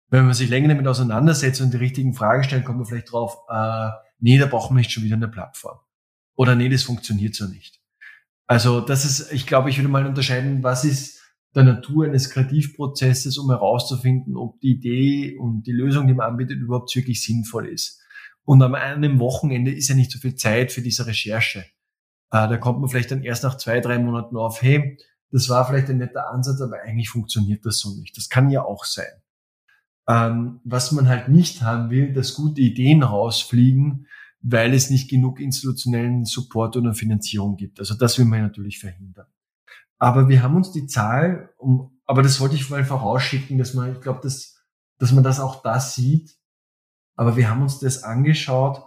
Wenn man sich länger damit auseinandersetzt und die richtigen Fragen stellt, kommt man vielleicht drauf, äh, nee, da brauchen wir nicht schon wieder eine Plattform. Oder nee, das funktioniert so nicht. Also das ist, ich glaube, ich würde mal unterscheiden, was ist der Natur eines Kreativprozesses, um herauszufinden, ob die Idee und die Lösung, die man anbietet, überhaupt wirklich sinnvoll ist. Und am einem Wochenende ist ja nicht so viel Zeit für diese Recherche. Äh, da kommt man vielleicht dann erst nach zwei, drei Monaten auf, hey, das war vielleicht ein netter Ansatz, aber eigentlich funktioniert das so nicht. Das kann ja auch sein. Ähm, was man halt nicht haben will, dass gute Ideen rausfliegen, weil es nicht genug institutionellen Support oder Finanzierung gibt. Also das will man natürlich verhindern. Aber wir haben uns die Zahl, um, aber das wollte ich mal vorausschicken, dass man, ich glaube, dass, dass man das auch da sieht. Aber wir haben uns das angeschaut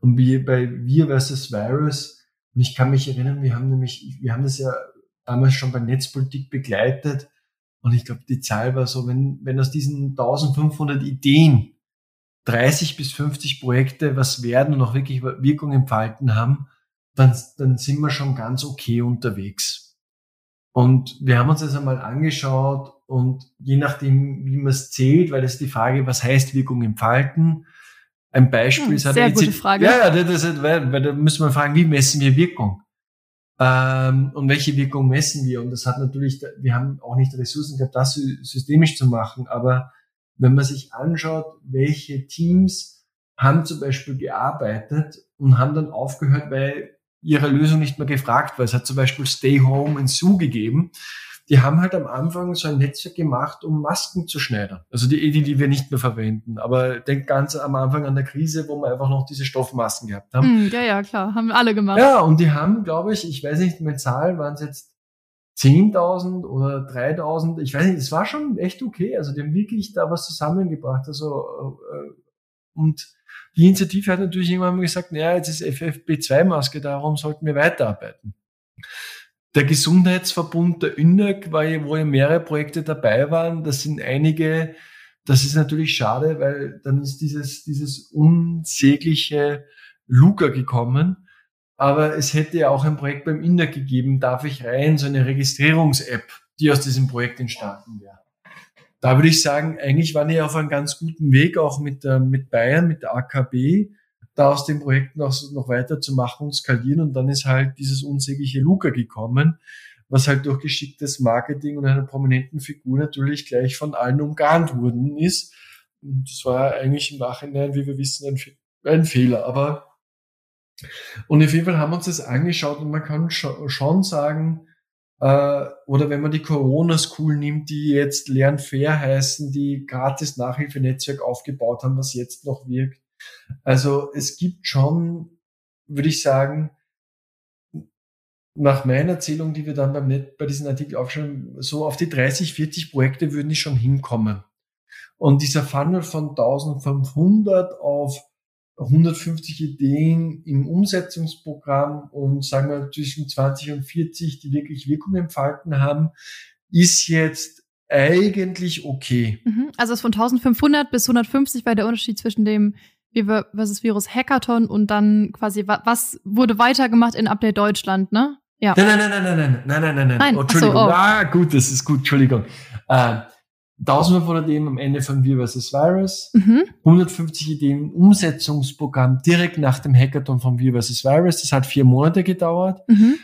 und wir bei Wir versus Virus, und ich kann mich erinnern, wir haben nämlich, wir haben das ja damals schon bei Netzpolitik begleitet und ich glaube, die Zahl war so, wenn, wenn aus diesen 1500 Ideen 30 bis 50 Projekte was werden und auch wirklich Wirkung entfalten haben, dann, dann sind wir schon ganz okay unterwegs. Und wir haben uns das einmal angeschaut und je nachdem, wie man es zählt, weil das ist die Frage, was heißt Wirkung entfalten? Ein Beispiel hm, ist halt Sehr gute Frage. Ja, ja, das ist, weil, weil da müssen wir fragen, wie messen wir Wirkung? ähm, und welche Wirkung messen wir. Und das hat natürlich, wir haben auch nicht Ressourcen gehabt, das systemisch zu machen. Aber wenn man sich anschaut, welche Teams haben zum Beispiel gearbeitet und haben dann aufgehört, weil ihre Lösung nicht mehr gefragt war. Es hat zum Beispiel Stay Home in Zoo gegeben die haben halt am Anfang so ein Netzwerk gemacht, um Masken zu schneiden. Also die Edi, die wir nicht mehr verwenden. Aber denk ganz am Anfang an der Krise, wo wir einfach noch diese Stoffmasken gehabt haben. Mm, ja, ja, klar. Haben alle gemacht. Ja, und die haben, glaube ich, ich weiß nicht, mit Zahl waren es jetzt 10.000 oder 3.000. Ich weiß nicht, es war schon echt okay. Also die haben wirklich da was zusammengebracht. Also, äh, und die Initiative hat natürlich irgendwann mal gesagt, naja, jetzt ist FFP2-Maske, darum sollten wir weiterarbeiten. Der Gesundheitsverbund der ÜNEG, wo ja mehrere Projekte dabei waren, das sind einige, das ist natürlich schade, weil dann ist dieses, dieses unsägliche Luca gekommen. Aber es hätte ja auch ein Projekt beim INEG gegeben, darf ich rein, so eine Registrierungs-App, die aus diesem Projekt entstanden wäre. Da würde ich sagen, eigentlich waren die auf einem ganz guten Weg, auch mit, der, mit Bayern, mit der AKB da aus dem Projekt noch, noch weiter zu machen und skalieren. Und dann ist halt dieses unsägliche Luca gekommen, was halt durch geschicktes Marketing und einer prominenten Figur natürlich gleich von allen umgarnt worden ist. Und das war eigentlich im Nachhinein, wie wir wissen, ein, ein Fehler. Aber und auf jeden Fall haben wir uns das angeschaut und man kann schon sagen, äh, oder wenn man die Corona School nimmt, die jetzt Lern Fair heißen, die gratis Nachhilfenetzwerk aufgebaut haben, was jetzt noch wirkt, also es gibt schon, würde ich sagen, nach meiner Erzählung, die wir dann beim Net, bei diesem Artikel aufschreiben, so auf die 30, 40 Projekte würden die schon hinkommen. Und dieser Funnel von 1500 auf 150 Ideen im Umsetzungsprogramm und sagen wir zwischen 20 und 40, die wirklich Wirkung entfalten haben, ist jetzt eigentlich okay. Mhm. Also es von 1500 bis 150 war der Unterschied zwischen dem Versus Virus Hackathon und dann quasi, was wurde weitergemacht in Update Deutschland, ne? Ja. Nein, nein, nein, nein, nein, nein, nein, nein, nein. nein. Oh, Entschuldigung. So, oh. Ah, gut, das ist gut, Entschuldigung. Äh, 1500 Ideen am Ende von Wir vs. Virus, mhm. 150 Ideen Umsetzungsprogramm direkt nach dem Hackathon von Wir vs. Virus. Das hat vier Monate gedauert. Mhm.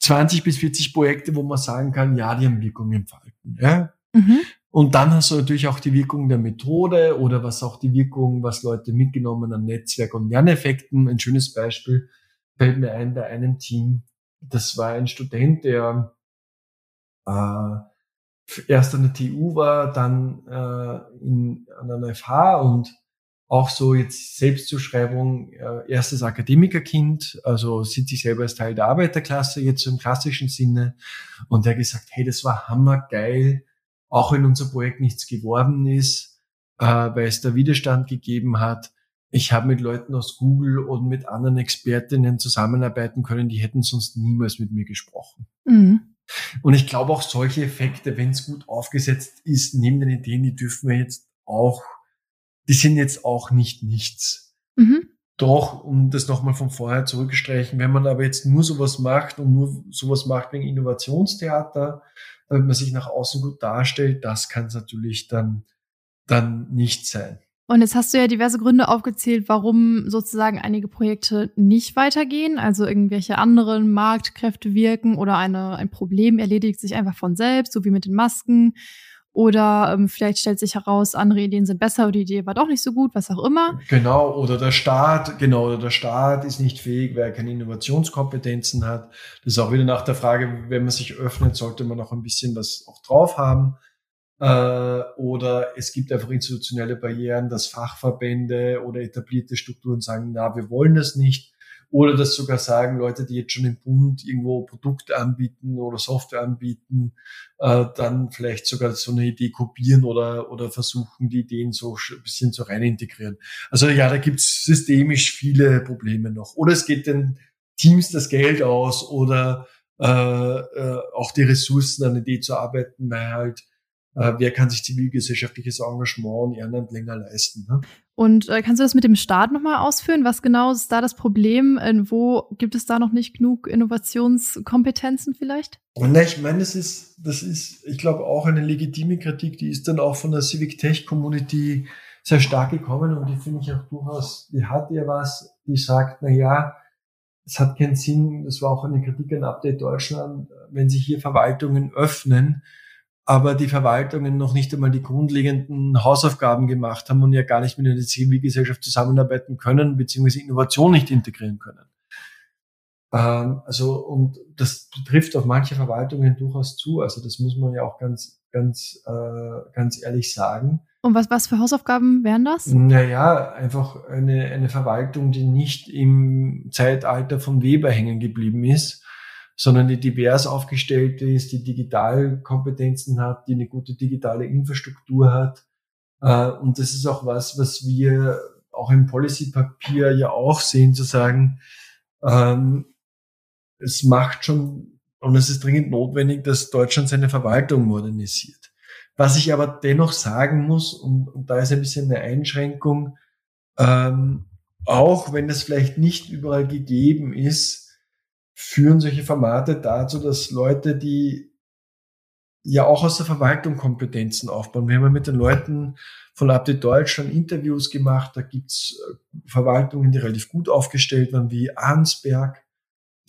20 bis 40 Projekte, wo man sagen kann, ja, die haben Wirkung entfalten. Ja? Mhm. Und dann hast du natürlich auch die Wirkung der Methode oder was auch die Wirkung, was Leute mitgenommen an Netzwerk und Lerneffekten. Ein schönes Beispiel fällt mir ein bei einem Team. Das war ein Student, der äh, erst an der TU war, dann äh, in, an einer FH und auch so jetzt Selbstzuschreibung, äh, erstes Akademikerkind, also sieht sich selber als Teil der Arbeiterklasse, jetzt so im klassischen Sinne. Und der gesagt, hey, das war hammergeil, auch wenn unser Projekt nichts geworden ist, äh, weil es da Widerstand gegeben hat. Ich habe mit Leuten aus Google und mit anderen Expertinnen zusammenarbeiten können, die hätten sonst niemals mit mir gesprochen. Mhm. Und ich glaube auch solche Effekte, wenn es gut aufgesetzt ist, neben den Ideen, die dürfen wir jetzt auch die sind jetzt auch nicht nichts. Mhm. Doch, um das nochmal von vorher zurückzustreichen, wenn man aber jetzt nur sowas macht und nur sowas macht wegen Innovationstheater, damit man sich nach außen gut darstellt, das kann es natürlich dann, dann nicht sein. Und jetzt hast du ja diverse Gründe aufgezählt, warum sozusagen einige Projekte nicht weitergehen, also irgendwelche anderen Marktkräfte wirken oder eine, ein Problem erledigt sich einfach von selbst, so wie mit den Masken oder ähm, vielleicht stellt sich heraus, andere Ideen sind besser oder die Idee war doch nicht so gut, was auch immer. Genau, oder der Staat, genau, oder der Staat ist nicht fähig, weil er keine Innovationskompetenzen hat. Das ist auch wieder nach der Frage, wenn man sich öffnet, sollte man auch ein bisschen was auch drauf haben. Äh, oder es gibt einfach institutionelle Barrieren, dass Fachverbände oder etablierte Strukturen sagen, na, wir wollen das nicht. Oder das sogar sagen Leute, die jetzt schon im Bund irgendwo Produkte anbieten oder Software anbieten, äh, dann vielleicht sogar so eine Idee kopieren oder, oder versuchen, die Ideen so ein bisschen zu rein integrieren. Also ja, da gibt's systemisch viele Probleme noch. Oder es geht den Teams das Geld aus oder äh, äh, auch die Ressourcen an Idee zu arbeiten, weil halt äh, wer kann sich zivilgesellschaftliches Engagement und Ehrenamt länger leisten. Ne? Und äh, kannst du das mit dem Staat nochmal ausführen? Was genau ist da das Problem? Äh, wo gibt es da noch nicht genug Innovationskompetenzen vielleicht? Na, ich meine, das ist, das ist, ich glaube, auch eine legitime Kritik, die ist dann auch von der Civic Tech Community sehr stark gekommen und die finde ich auch durchaus, die hat ja was, die sagt, na ja, es hat keinen Sinn, das war auch eine Kritik an Update Deutschland, wenn sich hier Verwaltungen öffnen, aber die Verwaltungen noch nicht einmal die grundlegenden Hausaufgaben gemacht haben und ja gar nicht mit der Zivilgesellschaft zusammenarbeiten können, beziehungsweise Innovation nicht integrieren können. Ähm, also, und das betrifft auf manche Verwaltungen durchaus zu. Also, das muss man ja auch ganz, ganz, äh, ganz ehrlich sagen. Und was, was für Hausaufgaben wären das? Naja, einfach eine, eine Verwaltung, die nicht im Zeitalter von Weber hängen geblieben ist, sondern die divers aufgestellt ist, die Digitalkompetenzen hat, die eine gute digitale Infrastruktur hat. Äh, und das ist auch was, was wir auch im Policy-Papier ja auch sehen, zu sagen, ähm, es macht schon und es ist dringend notwendig, dass Deutschland seine Verwaltung modernisiert. Was ich aber dennoch sagen muss, und, und da ist ein bisschen eine Einschränkung, ähm, auch wenn das vielleicht nicht überall gegeben ist, führen solche Formate dazu, dass Leute, die ja auch aus der Verwaltung Kompetenzen aufbauen. Wir haben ja mit den Leuten von Update Deutschland Interviews gemacht. Da gibt's äh, Verwaltungen, die relativ gut aufgestellt waren, wie Arnsberg,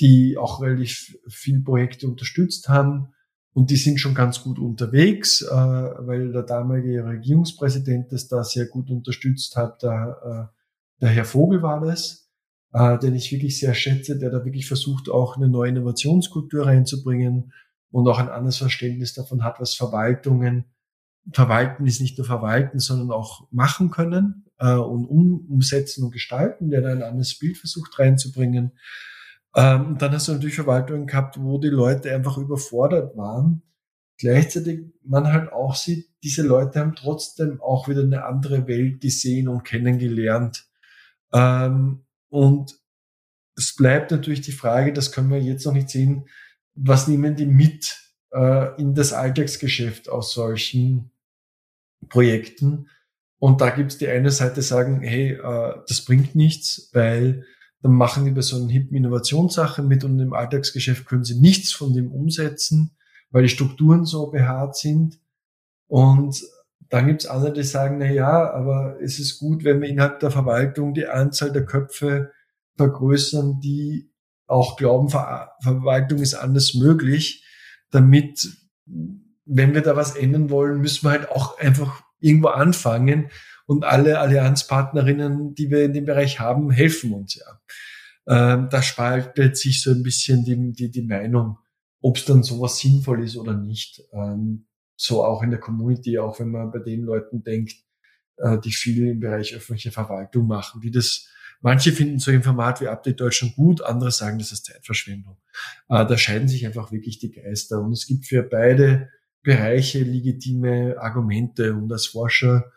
die auch relativ viel Projekte unterstützt haben. Und die sind schon ganz gut unterwegs, äh, weil der damalige Regierungspräsident das da sehr gut unterstützt hat. Äh, der Herr Vogel war das äh, den ich wirklich sehr schätze, der da wirklich versucht, auch eine neue Innovationskultur reinzubringen und auch ein anderes Verständnis davon hat, was Verwaltungen, Verwalten ist nicht nur Verwalten, sondern auch machen können äh, und um, umsetzen und gestalten, der da ein anderes Bild versucht reinzubringen. Ähm, dann hast du natürlich Verwaltungen gehabt, wo die Leute einfach überfordert waren. Gleichzeitig man halt auch sieht, diese Leute haben trotzdem auch wieder eine andere Welt gesehen und kennengelernt. Ähm, und es bleibt natürlich die Frage, das können wir jetzt noch nicht sehen, was nehmen die mit äh, in das Alltagsgeschäft aus solchen Projekten? Und da gibt es die eine Seite sagen, hey, äh, das bringt nichts, weil dann machen die bei so einer hippen Innovationssache mit und im Alltagsgeschäft können sie nichts von dem umsetzen, weil die Strukturen so behaart sind. Und dann gibt's andere, die sagen, na ja, aber es ist gut, wenn wir innerhalb der Verwaltung die Anzahl der Köpfe vergrößern, die auch glauben, Ver Verwaltung ist anders möglich, damit wenn wir da was ändern wollen, müssen wir halt auch einfach irgendwo anfangen und alle Allianzpartnerinnen, die wir in dem Bereich haben, helfen uns ja. Ähm, da spaltet sich so ein bisschen die, die, die Meinung, ob es dann sowas sinnvoll ist oder nicht. Ähm, so auch in der Community, auch wenn man bei den Leuten denkt, äh, die viel im Bereich öffentliche Verwaltung machen, die das Manche finden so ein Format wie Update Deutschland gut, andere sagen, das ist Zeitverschwendung. Äh, da scheiden sich einfach wirklich die Geister. Und es gibt für beide Bereiche legitime Argumente. Und als Forscher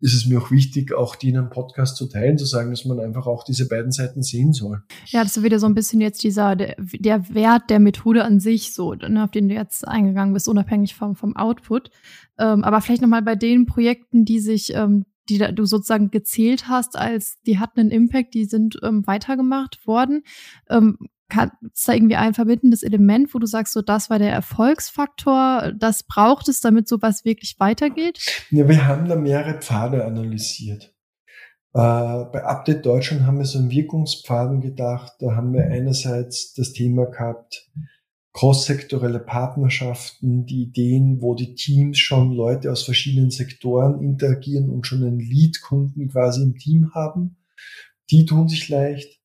ist es mir auch wichtig, auch die in einem Podcast zu teilen, zu sagen, dass man einfach auch diese beiden Seiten sehen soll. Ja, das ist wieder so ein bisschen jetzt dieser, der, der Wert der Methode an sich, so, ne, auf den du jetzt eingegangen bist, unabhängig vom, vom Output. Ähm, aber vielleicht nochmal bei den Projekten, die sich, ähm, die du sozusagen gezählt hast, als die hatten einen Impact, die sind ähm, weitergemacht worden. Ähm, ist da irgendwie ein verbindendes Element, wo du sagst, so das war der Erfolgsfaktor, das braucht es, damit sowas wirklich weitergeht? Ja, wir haben da mehrere Pfade analysiert. Äh, bei Update Deutschland haben wir so einen Wirkungspfaden gedacht. Da haben wir einerseits das Thema gehabt, crosssektorelle Partnerschaften, die Ideen, wo die Teams schon Leute aus verschiedenen Sektoren interagieren und schon einen Lead-Kunden quasi im Team haben. Die tun sich leicht.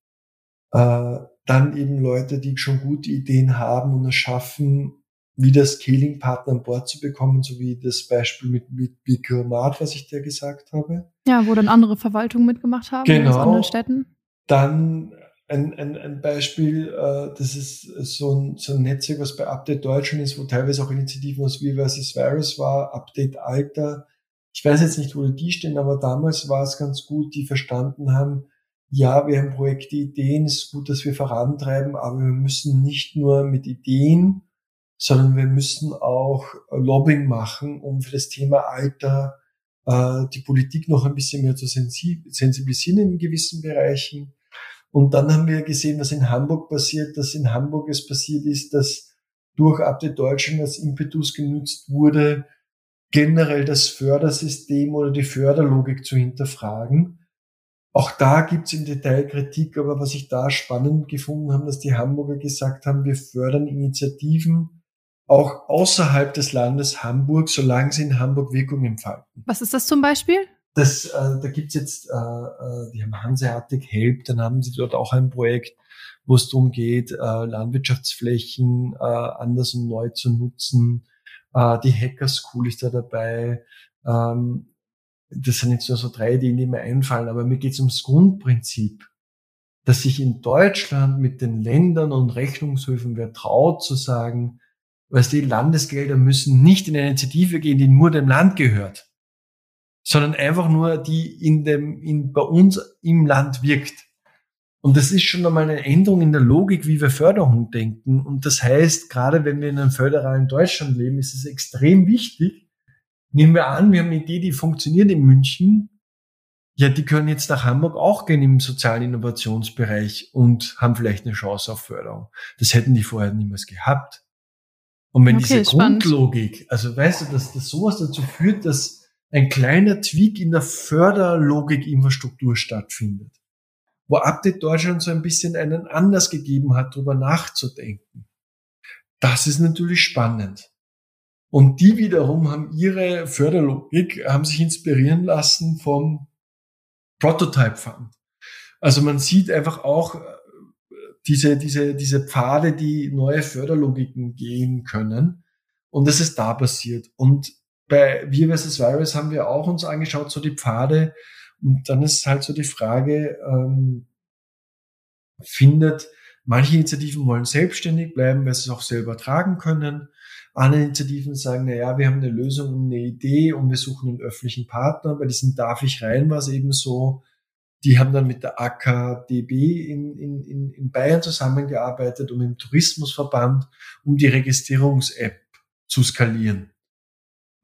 Äh, dann eben Leute, die schon gute Ideen haben und es schaffen, wieder Scaling-Partner an Bord zu bekommen, so wie das Beispiel mit, mit Bicromat, was ich dir gesagt habe. Ja, wo dann andere Verwaltungen mitgemacht haben genau. aus anderen Städten. Dann ein, ein, ein Beispiel, äh, das ist so ein, so ein Netzwerk, was bei Update Deutschland ist, wo teilweise auch Initiativen aus We vs. Virus war, Update Alter. Ich weiß jetzt nicht, wo die stehen, aber damals war es ganz gut, die verstanden haben, ja, wir haben Projekte, Ideen, es ist gut, dass wir vorantreiben, aber wir müssen nicht nur mit Ideen, sondern wir müssen auch Lobbying machen, um für das Thema Alter äh, die Politik noch ein bisschen mehr zu sensibilisieren in gewissen Bereichen. Und dann haben wir gesehen, was in Hamburg passiert, dass in Hamburg es passiert ist, dass durch Update Deutschland als Impetus genutzt wurde, generell das Fördersystem oder die Förderlogik zu hinterfragen auch da gibt's im Detail Kritik, aber was ich da spannend gefunden habe, dass die Hamburger gesagt haben, wir fördern Initiativen auch außerhalb des Landes Hamburg, solange sie in Hamburg Wirkung entfalten. Was ist das zum Beispiel? Das, äh, da gibt's jetzt, äh, äh die haben Hanseatic Help, dann haben sie dort auch ein Projekt, wo es darum geht, äh, Landwirtschaftsflächen äh, anders und neu zu nutzen. Äh, die Hacker School ist da dabei. Ähm, das sind jetzt nur so drei Ideen, die mir einfallen, aber mir geht es ums Grundprinzip, dass sich in Deutschland mit den Ländern und Rechnungshöfen wer traut zu sagen, was die Landesgelder müssen nicht in eine Initiative gehen, die nur dem Land gehört, sondern einfach nur die in dem, in, bei uns im Land wirkt. Und das ist schon einmal eine Änderung in der Logik, wie wir Förderung denken. Und das heißt, gerade wenn wir in einem föderalen Deutschland leben, ist es extrem wichtig, Nehmen wir an, wir haben eine Idee, die funktioniert in München. Ja, die können jetzt nach Hamburg auch gehen im sozialen Innovationsbereich und haben vielleicht eine Chance auf Förderung. Das hätten die vorher niemals gehabt. Und wenn okay, diese spannend. Grundlogik, also weißt du, dass das sowas dazu führt, dass ein kleiner Tweak in der Förderlogik-Infrastruktur stattfindet, wo Update Deutschland so ein bisschen einen Anlass gegeben hat, darüber nachzudenken. Das ist natürlich spannend. Und die wiederum haben ihre Förderlogik, haben sich inspirieren lassen vom Prototype Fund. Also man sieht einfach auch äh, diese, diese, diese Pfade, die neue Förderlogiken gehen können. Und das ist da passiert. Und bei Wir vs. Virus haben wir auch uns angeschaut, so die Pfade. Und dann ist halt so die Frage, ähm, findet, manche Initiativen wollen selbstständig bleiben, weil sie es auch selber tragen können. Andere Initiativen sagen, na ja, wir haben eine Lösung und eine Idee und wir suchen einen öffentlichen Partner. Bei diesen Darf ich rein war es eben so, die haben dann mit der AKDB in, in, in Bayern zusammengearbeitet mit dem Tourismusverband, um die Registrierungs-App zu skalieren.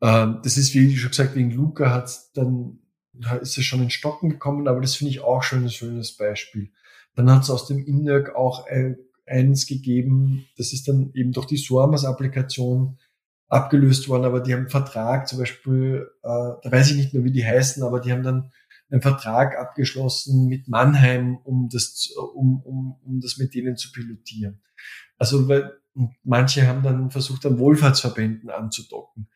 Ähm, das ist, wie schon gesagt, wegen Luca hat dann ist es schon in Stocken gekommen, aber das finde ich auch schon ein schönes Beispiel. Dann hat es aus dem INERC auch äh, eins gegeben, das ist dann eben durch die SORMAS-Applikation abgelöst worden, aber die haben einen Vertrag, zum Beispiel, äh, da weiß ich nicht mehr, wie die heißen, aber die haben dann einen Vertrag abgeschlossen mit Mannheim, um das, um, um, um das mit denen zu pilotieren. Also weil manche haben dann versucht, an Wohlfahrtsverbänden anzudocken.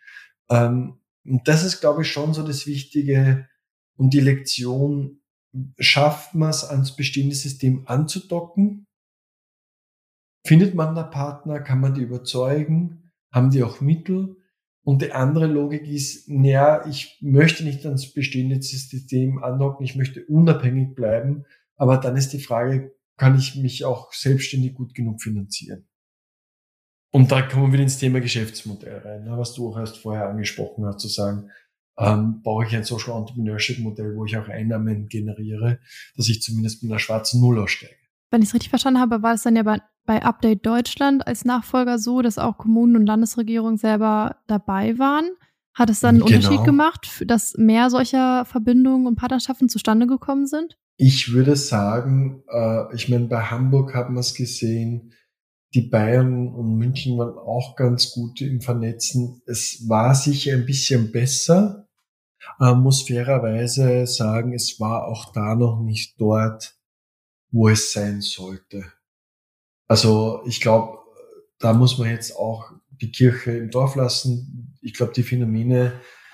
Ähm, und das ist, glaube ich, schon so das Wichtige und die Lektion, schafft man es, ans bestehende System anzudocken? Findet man da Partner? Kann man die überzeugen? Haben die auch Mittel? Und die andere Logik ist, naja, ich möchte nicht ans bestehende System andocken, ich möchte unabhängig bleiben. Aber dann ist die Frage, kann ich mich auch selbstständig gut genug finanzieren? Und da kommen wir ins Thema Geschäftsmodell rein, ne, was du auch erst vorher angesprochen hast, zu sagen, ähm, brauche ich ein Social Entrepreneurship Modell, wo ich auch Einnahmen generiere, dass ich zumindest mit einer schwarzen Null aussteige. Wenn ich es richtig verstanden habe, war es dann ja bei, bei Update Deutschland als Nachfolger so, dass auch Kommunen und Landesregierungen selber dabei waren. Hat es dann einen genau. Unterschied gemacht, dass mehr solcher Verbindungen und Partnerschaften zustande gekommen sind? Ich würde sagen, äh, ich meine, bei Hamburg haben wir es gesehen, die Bayern und München waren auch ganz gut im Vernetzen. Es war sicher ein bisschen besser, äh, muss fairerweise sagen, es war auch da noch nicht dort, wo es sein sollte. Also ich glaube, da muss man jetzt auch die Kirche im Dorf lassen. Ich glaube, die Phänomene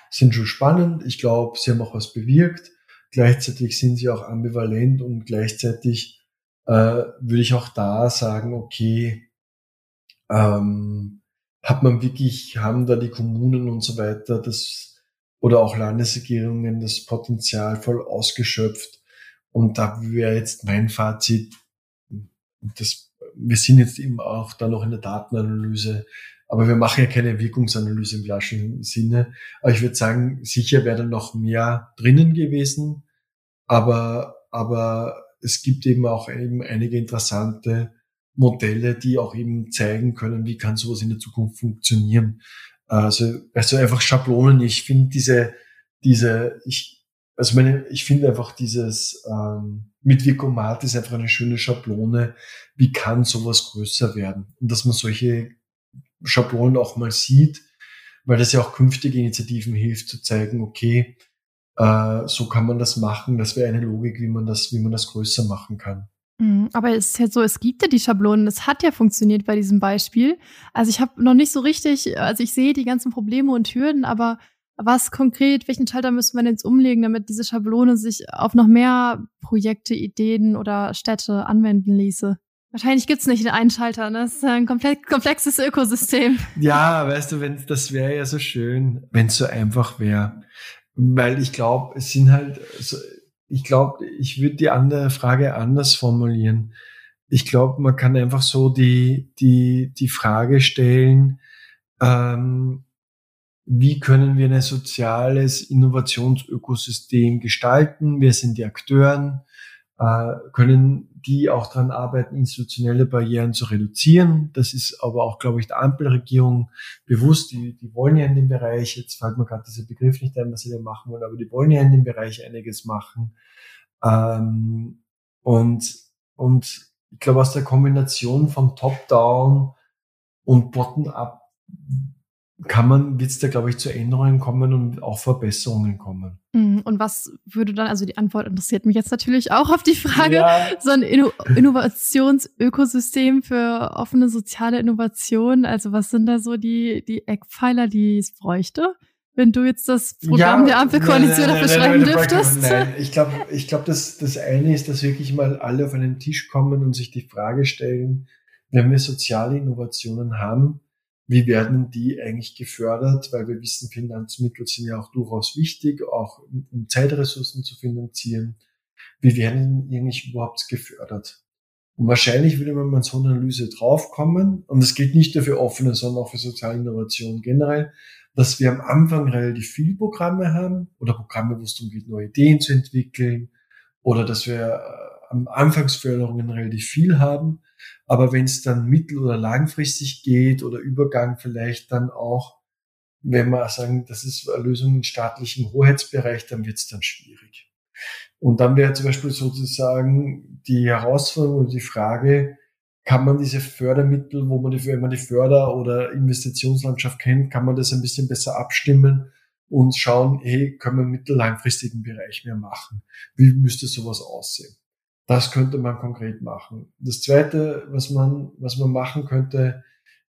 sind schon spannend. Ich glaube, sie haben auch was bewirkt. Gleichzeitig sind sie auch ambivalent und gleichzeitig äh, würde ich auch da sagen, okay, ähm, hat man wirklich, haben da die Kommunen und so weiter das oder auch Landesregierungen das Potenzial voll ausgeschöpft. Und da wäre jetzt mein Fazit, das, wir sind jetzt eben auch da noch in der Datenanalyse, aber wir machen ja keine Wirkungsanalyse im klassischen Sinne. Aber ich würde sagen, sicher wäre da noch mehr drinnen gewesen, aber, aber es gibt eben auch eben einige interessante Modelle, die auch eben zeigen können, wie kann sowas in der Zukunft funktionieren. Also, also einfach Schablonen. Ich finde diese, diese, ich, also meine, ich finde einfach dieses ähm, mit Vicomat ist einfach eine schöne Schablone. Wie kann sowas größer werden? Und dass man solche Schablonen auch mal sieht, weil das ja auch künftige Initiativen hilft zu zeigen, okay, äh, so kann man das machen. Das wäre eine Logik, wie man das, wie man das größer machen kann. Mhm, aber es ist ja so, es gibt ja die Schablonen, es hat ja funktioniert bei diesem Beispiel. Also ich habe noch nicht so richtig, also ich sehe die ganzen Probleme und Hürden, aber was konkret, welchen Schalter müssen wir denn jetzt umlegen, damit diese Schablone sich auf noch mehr Projekte, Ideen oder Städte anwenden ließe? Wahrscheinlich gibt's nicht einen Schalter, ne? Das ist ein komplexes Ökosystem. Ja, weißt du, wenn das wäre ja so schön, wenn es so einfach wäre. Weil ich glaube, es sind halt, so, ich glaube, ich würde die andere Frage anders formulieren. Ich glaube, man kann einfach so die, die, die Frage stellen, ähm, wie können wir ein soziales Innovationsökosystem gestalten? Wer sind die Akteuren? Äh, können die auch daran arbeiten, institutionelle Barrieren zu reduzieren? Das ist aber auch, glaube ich, der Ampelregierung bewusst. Die, die wollen ja in dem Bereich, jetzt fällt mir gerade dieser Begriff nicht ein, was sie da machen wollen, aber die wollen ja in dem Bereich einiges machen. Ähm, und, und ich glaube, aus der Kombination von Top-Down und Bottom-Up kann man, wird es da, glaube ich, zu Änderungen kommen und auch Verbesserungen kommen. Mhm. Und was würde dann, also die Antwort interessiert mich jetzt natürlich auch auf die Frage, ja. so ein Inno Innovationsökosystem für offene soziale Innovation, also was sind da so die, die Eckpfeiler, die es bräuchte? Wenn du jetzt das Programm ja, der Ampelkoalition dafür schreiben dürftest? Nein, ich glaube, ich glaube, das, das eine ist, dass wirklich mal alle auf einen Tisch kommen und sich die Frage stellen, wenn wir soziale Innovationen haben, wie werden die eigentlich gefördert? Weil wir wissen, Finanzmittel sind ja auch durchaus wichtig, auch um Zeitressourcen zu finanzieren. Wie werden die eigentlich überhaupt gefördert? Und wahrscheinlich würde man mit so einer Analyse draufkommen, und das gilt nicht nur für offene, sondern auch für soziale Innovation generell, dass wir am Anfang relativ viel Programme haben oder Programme, wo es darum geht, neue Ideen zu entwickeln oder dass wir äh, am Anfangsförderungen relativ viel haben aber wenn es dann mittel- oder langfristig geht oder Übergang vielleicht dann auch, wenn wir sagen, das ist eine Lösung im staatlichen Hoheitsbereich, dann wird es dann schwierig. Und dann wäre zum Beispiel sozusagen die Herausforderung oder die Frage, kann man diese Fördermittel, wo man die, wenn man die Förder- oder Investitionslandschaft kennt, kann man das ein bisschen besser abstimmen und schauen, hey, können wir im mittellangfristigen Bereich mehr machen? Wie müsste sowas aussehen? Das könnte man konkret machen. Das zweite, was man, was man machen könnte,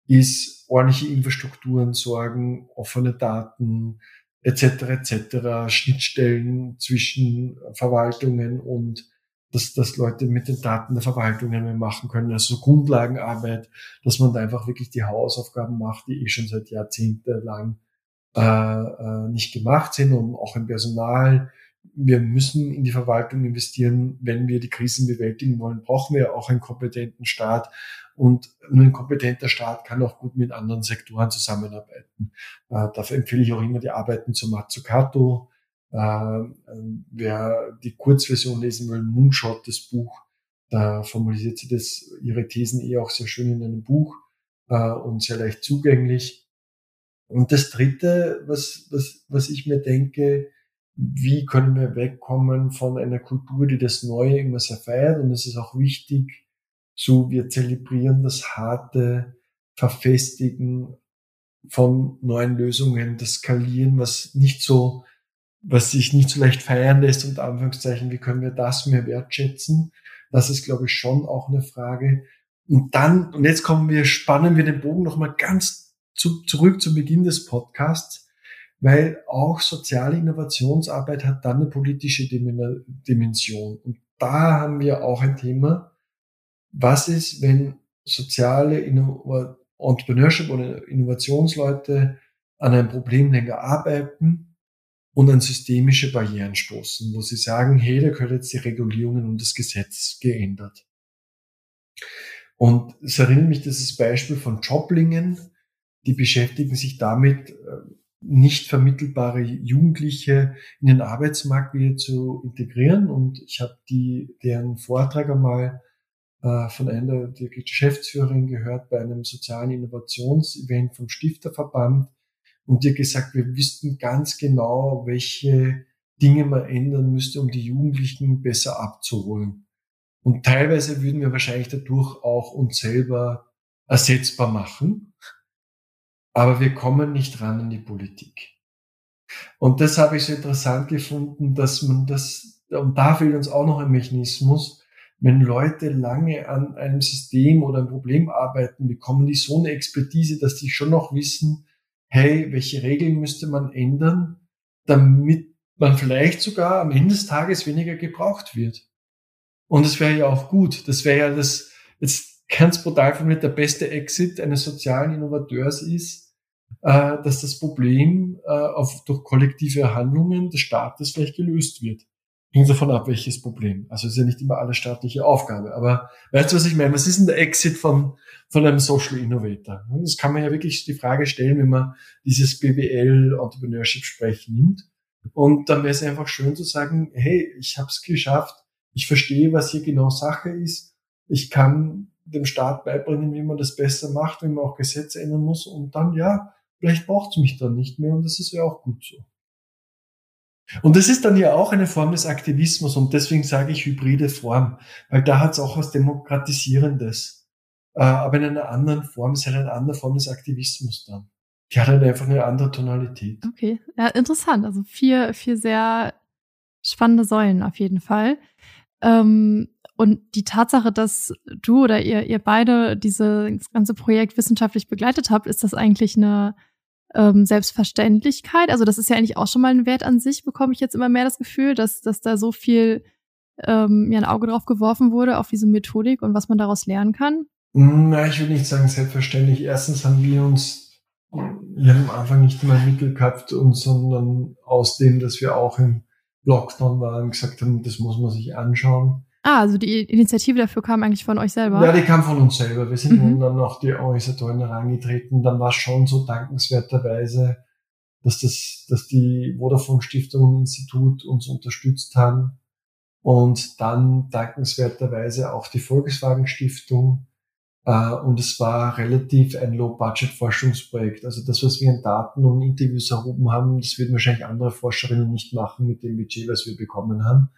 ist ordentliche Infrastrukturen sorgen, offene Daten etc. etc. Schnittstellen zwischen Verwaltungen und dass, dass Leute mit den Daten der Verwaltungen mehr machen können. Also so Grundlagenarbeit, dass man da einfach wirklich die Hausaufgaben macht, die eh schon seit Jahrzehnten lang äh, äh, nicht gemacht sind, um auch im Personal. Wir müssen in die Verwaltung investieren. Wenn wir die Krisen bewältigen wollen, brauchen wir auch einen kompetenten Staat. Und nur ein kompetenter Staat kann auch gut mit anderen Sektoren zusammenarbeiten. Äh, dafür empfehle ich auch immer die Arbeiten zu Mazzucato. Äh, äh, wer die Kurzversion lesen will, Moonshot, das Buch, da formuliert sie das, ihre Thesen eh auch sehr schön in einem Buch äh, und sehr leicht zugänglich. Und das Dritte, was, was, was ich mir denke, wie können wir wegkommen von einer Kultur, die das Neue immer sehr feiert und es ist auch wichtig, so wir zelebrieren das harte Verfestigen von neuen Lösungen, das Skalieren, was nicht so, was sich nicht so leicht feiern lässt, unter Anführungszeichen, wie können wir das mehr wertschätzen? Das ist, glaube ich, schon auch eine Frage. Und dann, und jetzt kommen wir, spannen wir den Bogen nochmal ganz zu, zurück zum Beginn des Podcasts, weil auch soziale Innovationsarbeit hat dann eine politische Dimension. Und da haben wir auch ein Thema, was ist, wenn soziale Entrepreneurship oder Innovationsleute an einem Problem länger arbeiten und an systemische Barrieren stoßen, wo sie sagen, hey, da gehört jetzt die Regulierungen und das Gesetz geändert. Und es erinnert mich das ist Beispiel von Joblingen, die beschäftigen sich damit, äh, nicht vermittelbare Jugendliche in den Arbeitsmarkt wieder zu integrieren. Und ich habe die, deren Vortrag einmal äh, von einer der Geschäftsführerin gehört bei einem sozialen Innovationsevent vom Stifterverband und die gesagt, wir wüssten ganz genau, welche Dinge man ändern müsste, um die Jugendlichen besser abzuholen. Und teilweise würden wir wahrscheinlich dadurch auch uns selber ersetzbar machen, aber wir kommen nicht ran an die Politik. Und das habe ich so interessant gefunden, dass man das, und da fehlt uns auch noch ein Mechanismus, wenn Leute lange an einem System oder einem Problem arbeiten, bekommen die so eine Expertise, dass die schon noch wissen, hey, welche Regeln müsste man ändern, damit man vielleicht sogar am Ende des Tages weniger gebraucht wird. Und das wäre ja auch gut. Das wäre ja das, jetzt ganz brutal von mir, der beste Exit eines sozialen Innovateurs ist, äh, dass das Problem äh, auf, durch kollektive Handlungen des Staates vielleicht gelöst wird. Hängt davon ab, welches Problem. Also ist ja nicht immer alle staatliche Aufgabe. Aber weißt du, was ich meine? Was ist denn der Exit von, von einem Social Innovator? Das kann man ja wirklich die Frage stellen, wenn man dieses BWL Entrepreneurship sprechen nimmt. Und dann wäre es einfach schön zu sagen, hey, ich habe es geschafft, ich verstehe, was hier genau Sache ist, ich kann dem Staat beibringen, wie man das besser macht, wie man auch Gesetze ändern muss und dann, ja, vielleicht braucht es mich dann nicht mehr und das ist ja auch gut so. Und das ist dann ja auch eine Form des Aktivismus und deswegen sage ich hybride Form, weil da hat es auch was Demokratisierendes. Äh, aber in einer anderen Form ist halt eine andere Form des Aktivismus dann. Die hat halt einfach eine andere Tonalität. Okay, ja, interessant. Also vier, vier sehr spannende Säulen auf jeden Fall. Ähm, und die Tatsache, dass du oder ihr, ihr beide dieses ganze Projekt wissenschaftlich begleitet habt, ist das eigentlich eine ähm, Selbstverständlichkeit. Also das ist ja eigentlich auch schon mal ein Wert an sich, bekomme ich jetzt immer mehr das Gefühl, dass, dass da so viel ähm, mir ein Auge drauf geworfen wurde auf diese Methodik und was man daraus lernen kann? Na, ich würde nicht sagen selbstverständlich. Erstens haben wir uns, wir haben am Anfang nicht immer Mittel gehabt, und, sondern aus dem, dass wir auch im Lockdown waren, gesagt haben, das muss man sich anschauen. Ah, also die Initiative dafür kam eigentlich von euch selber? Ja, die kam von uns selber. Wir sind mhm. dann noch die Organisatoren herangetreten. Dann war es schon so dankenswerterweise, dass das, dass die Vodafone Stiftung und Institut uns unterstützt haben. Und dann dankenswerterweise auch die Volkswagen Stiftung. Äh, und es war relativ ein Low-Budget-Forschungsprojekt. Also das, was wir an Daten und Interviews erhoben haben, das würden wahrscheinlich andere Forscherinnen nicht machen mit dem Budget, was wir bekommen haben.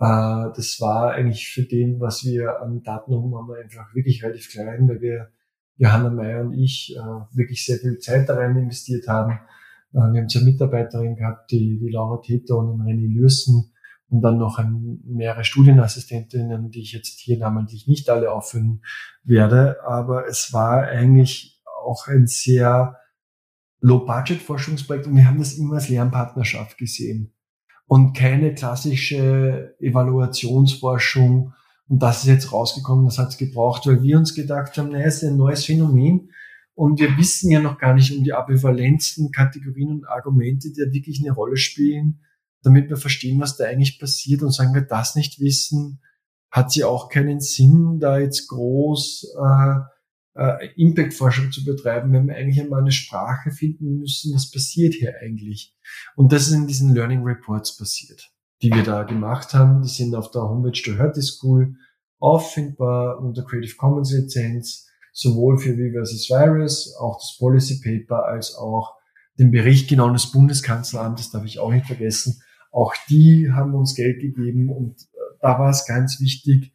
Äh, das war eigentlich für den, was wir an Daten haben, haben wir einfach wirklich relativ klein, weil wir, Johanna Meyer und ich, äh, wirklich sehr viel Zeit da rein investiert haben. Äh, wir haben zwei Mitarbeiterinnen gehabt, die, die Laura Täter und René Lürsen und dann noch ein, mehrere Studienassistentinnen, die ich jetzt hier namentlich nicht alle aufführen werde. Aber es war eigentlich auch ein sehr Low-Budget-Forschungsprojekt und wir haben das immer als Lernpartnerschaft gesehen und keine klassische Evaluationsforschung. Und das ist jetzt rausgekommen, das hat es gebraucht, weil wir uns gedacht haben, naja, es ist ein neues Phänomen und wir wissen ja noch gar nicht um die ambivalenzen, Kategorien und Argumente, die da wirklich eine Rolle spielen, damit wir verstehen, was da eigentlich passiert. Und sagen wir das nicht wissen, hat sie auch keinen Sinn, da jetzt groß äh, äh, Impact-Forschung zu betreiben, wenn wir eigentlich einmal eine Sprache finden müssen, was passiert hier eigentlich. Und das ist in diesen Learning Reports passiert, die wir da gemacht haben. Die sind auf der Homepage der Hörte School auffindbar unter Creative Commons Lizenz, sowohl für Viva versus Virus, auch das Policy Paper, als auch den Bericht genau des Bundeskanzleramtes, darf ich auch nicht vergessen. Auch die haben uns Geld gegeben und äh, da war es ganz wichtig,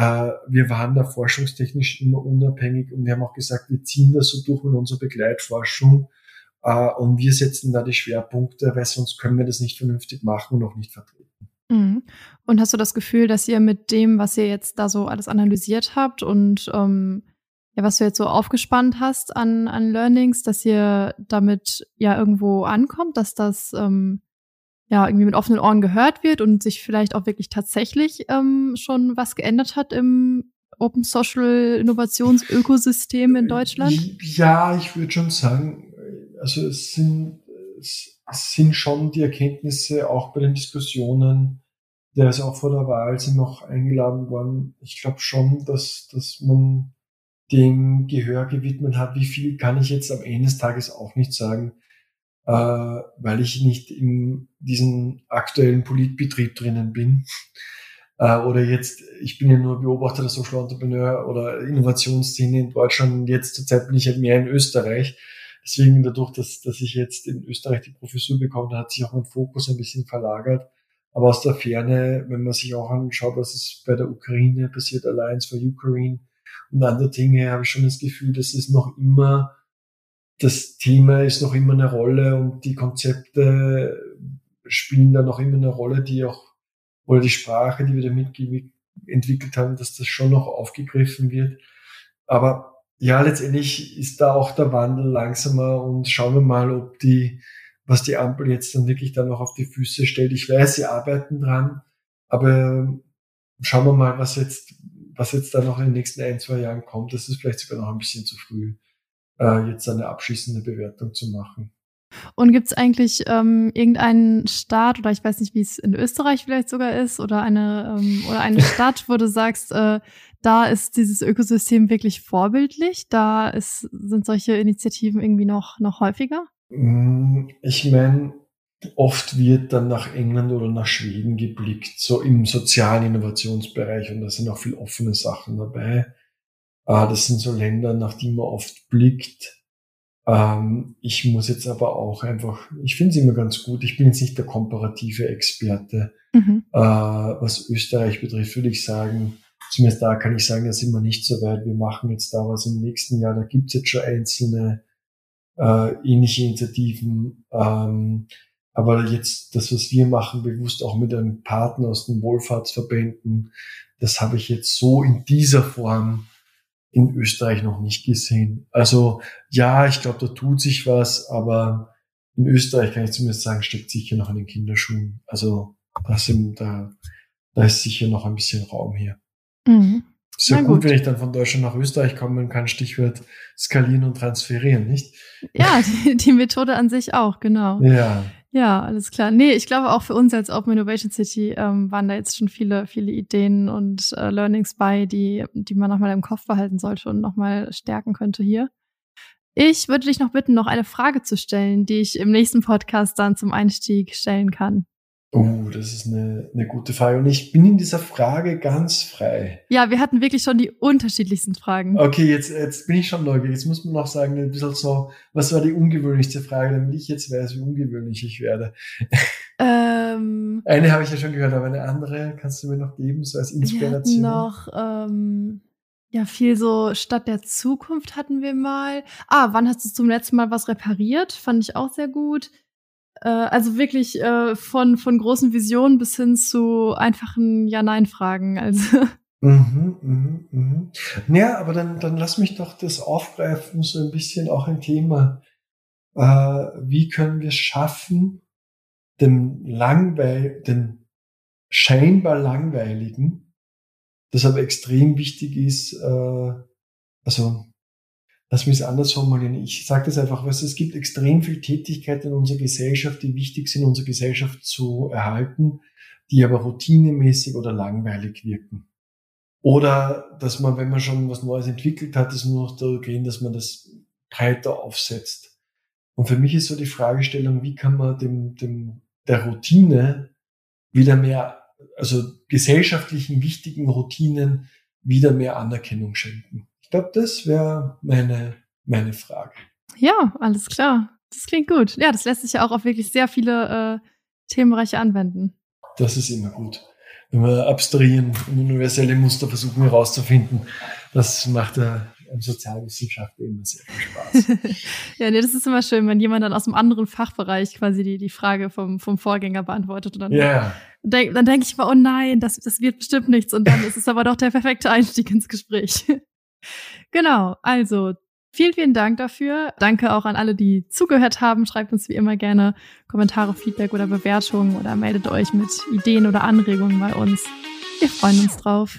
wir waren da forschungstechnisch immer unabhängig und wir haben auch gesagt, wir ziehen das so durch mit unserer Begleitforschung äh, und wir setzen da die Schwerpunkte, weil sonst können wir das nicht vernünftig machen und auch nicht vertreten. Mhm. Und hast du das Gefühl, dass ihr mit dem, was ihr jetzt da so alles analysiert habt und ähm, ja, was du jetzt so aufgespannt hast an, an Learnings, dass ihr damit ja irgendwo ankommt, dass das ähm, ja irgendwie mit offenen Ohren gehört wird und sich vielleicht auch wirklich tatsächlich ähm, schon was geändert hat im Open Social Innovationsökosystem in Deutschland? Ja, ich würde schon sagen, also es sind, es sind schon die Erkenntnisse auch bei den Diskussionen, der ist auch vor der Wahl sind noch eingeladen worden. Ich glaube schon, dass, dass man dem Gehör gewidmet hat. Wie viel kann ich jetzt am Ende des Tages auch nicht sagen äh, weil ich nicht in diesem aktuellen Politbetrieb drinnen bin. Äh, oder jetzt, ich bin ja nur Beobachter der Social Entrepreneur oder Innovationsszene in Deutschland jetzt zurzeit bin ich halt mehr in Österreich. Deswegen dadurch, dass, dass ich jetzt in Österreich die Professur bekomme, hat sich auch mein Fokus ein bisschen verlagert. Aber aus der Ferne, wenn man sich auch anschaut, was ist bei der Ukraine passiert, Alliance for Ukraine und andere Dinge, habe ich schon das Gefühl, dass es noch immer das Thema ist noch immer eine Rolle und die Konzepte spielen da noch immer eine Rolle, die auch, oder die Sprache, die wir damit entwickelt haben, dass das schon noch aufgegriffen wird. Aber ja, letztendlich ist da auch der Wandel langsamer und schauen wir mal, ob die, was die Ampel jetzt dann wirklich dann noch auf die Füße stellt. Ich weiß, sie arbeiten dran, aber schauen wir mal, was jetzt, was jetzt da noch in den nächsten ein, zwei Jahren kommt. Das ist vielleicht sogar noch ein bisschen zu früh äh, jetzt eine abschließende Bewertung zu machen. Und gibt es eigentlich ähm, irgendeinen Staat oder ich weiß nicht, wie es in Österreich vielleicht sogar ist oder eine ähm, oder eine Stadt, wo du sagst, äh, da ist dieses Ökosystem wirklich vorbildlich, da ist, sind solche Initiativen irgendwie noch noch häufiger? Mm, ich meine, oft wird dann nach England oder nach Schweden geblickt, so im sozialen Innovationsbereich und da sind auch viel offene Sachen dabei. Äh, das sind so Länder, nach die man oft blickt. Ähm, ich muss jetzt aber auch einfach, ich finde es immer ganz gut. Ich bin jetzt nicht der komparative Experte. Mhm. Äh, was Österreich betrifft, würde ich sagen, zumindest da kann ich sagen, da sind wir nicht so weit. Wir machen jetzt da was im nächsten Jahr. Da gibt es jetzt schon einzelne äh, ähnliche Initiativen. Ähm, aber jetzt das, was wir machen, bewusst auch mit einem Partner aus den Wohlfahrtsverbänden, das habe ich jetzt so in dieser Form in Österreich noch nicht gesehen. Also ja, ich glaube, da tut sich was, aber in Österreich kann ich zumindest sagen, steckt sicher noch in den Kinderschuhen. Also da, sind, da, da ist sicher noch ein bisschen Raum hier. Mhm. Ist ja gut, gut, wenn ich dann von Deutschland nach Österreich komme und kann Stichwort skalieren und transferieren, nicht? Ja, die, die Methode an sich auch, genau. Ja. Ja, alles klar. Nee, ich glaube auch für uns als Open Innovation City ähm, waren da jetzt schon viele, viele Ideen und äh, Learnings bei, die, die man nochmal im Kopf behalten sollte und nochmal stärken könnte hier. Ich würde dich noch bitten, noch eine Frage zu stellen, die ich im nächsten Podcast dann zum Einstieg stellen kann. Oh, das ist eine, eine gute Frage. Und ich bin in dieser Frage ganz frei. Ja, wir hatten wirklich schon die unterschiedlichsten Fragen. Okay, jetzt, jetzt bin ich schon neugierig. Jetzt muss man noch sagen, ein bisschen so, was war die ungewöhnlichste Frage, damit ich jetzt weiß, wie ungewöhnlich ich werde. Ähm, eine habe ich ja schon gehört, aber eine andere kannst du mir noch geben, so als Inspiration. Wir noch, ähm, ja, viel so Stadt der Zukunft hatten wir mal. Ah, wann hast du zum letzten Mal was repariert? Fand ich auch sehr gut. Äh, also wirklich äh, von, von großen Visionen bis hin zu einfachen Ja-Nein-Fragen. Also. Mhm, mhm, mhm. Ja, aber dann, dann lass mich doch das aufgreifen, so ein bisschen auch ein Thema. Äh, wie können wir schaffen, dem langweil, den scheinbar langweiligen, das aber extrem wichtig ist, äh, also lass mich es anders formulieren. Ich sage das einfach, was es gibt extrem viel Tätigkeit in unserer Gesellschaft, die wichtig sind, unsere Gesellschaft zu erhalten, die aber routinemäßig oder langweilig wirken. Oder dass man, wenn man schon was Neues entwickelt hat, es nur noch darum gehen, dass man das breiter aufsetzt. Und für mich ist so die Fragestellung, wie kann man dem, dem der Routine wieder mehr, also gesellschaftlichen wichtigen Routinen wieder mehr Anerkennung schenken. Ich glaube, das wäre meine, meine Frage. Ja, alles klar. Das klingt gut. Ja, das lässt sich ja auch auf wirklich sehr viele äh, Themenbereiche anwenden. Das ist immer gut. Wenn wir abstrahieren und universelle Muster versuchen herauszufinden, das macht ja im Sozialwissenschaft immer sehr viel Spaß. ja, nee, das ist immer schön, wenn jemand dann aus einem anderen Fachbereich quasi die, die Frage vom, vom Vorgänger beantwortet. Und dann, yeah. denk, dann denke ich mal, oh nein, das, das wird bestimmt nichts. Und dann ist es aber doch der perfekte Einstieg ins Gespräch. genau, also Vielen, vielen Dank dafür. Danke auch an alle, die zugehört haben. Schreibt uns wie immer gerne Kommentare, Feedback oder Bewertungen oder meldet euch mit Ideen oder Anregungen bei uns. Wir freuen uns drauf.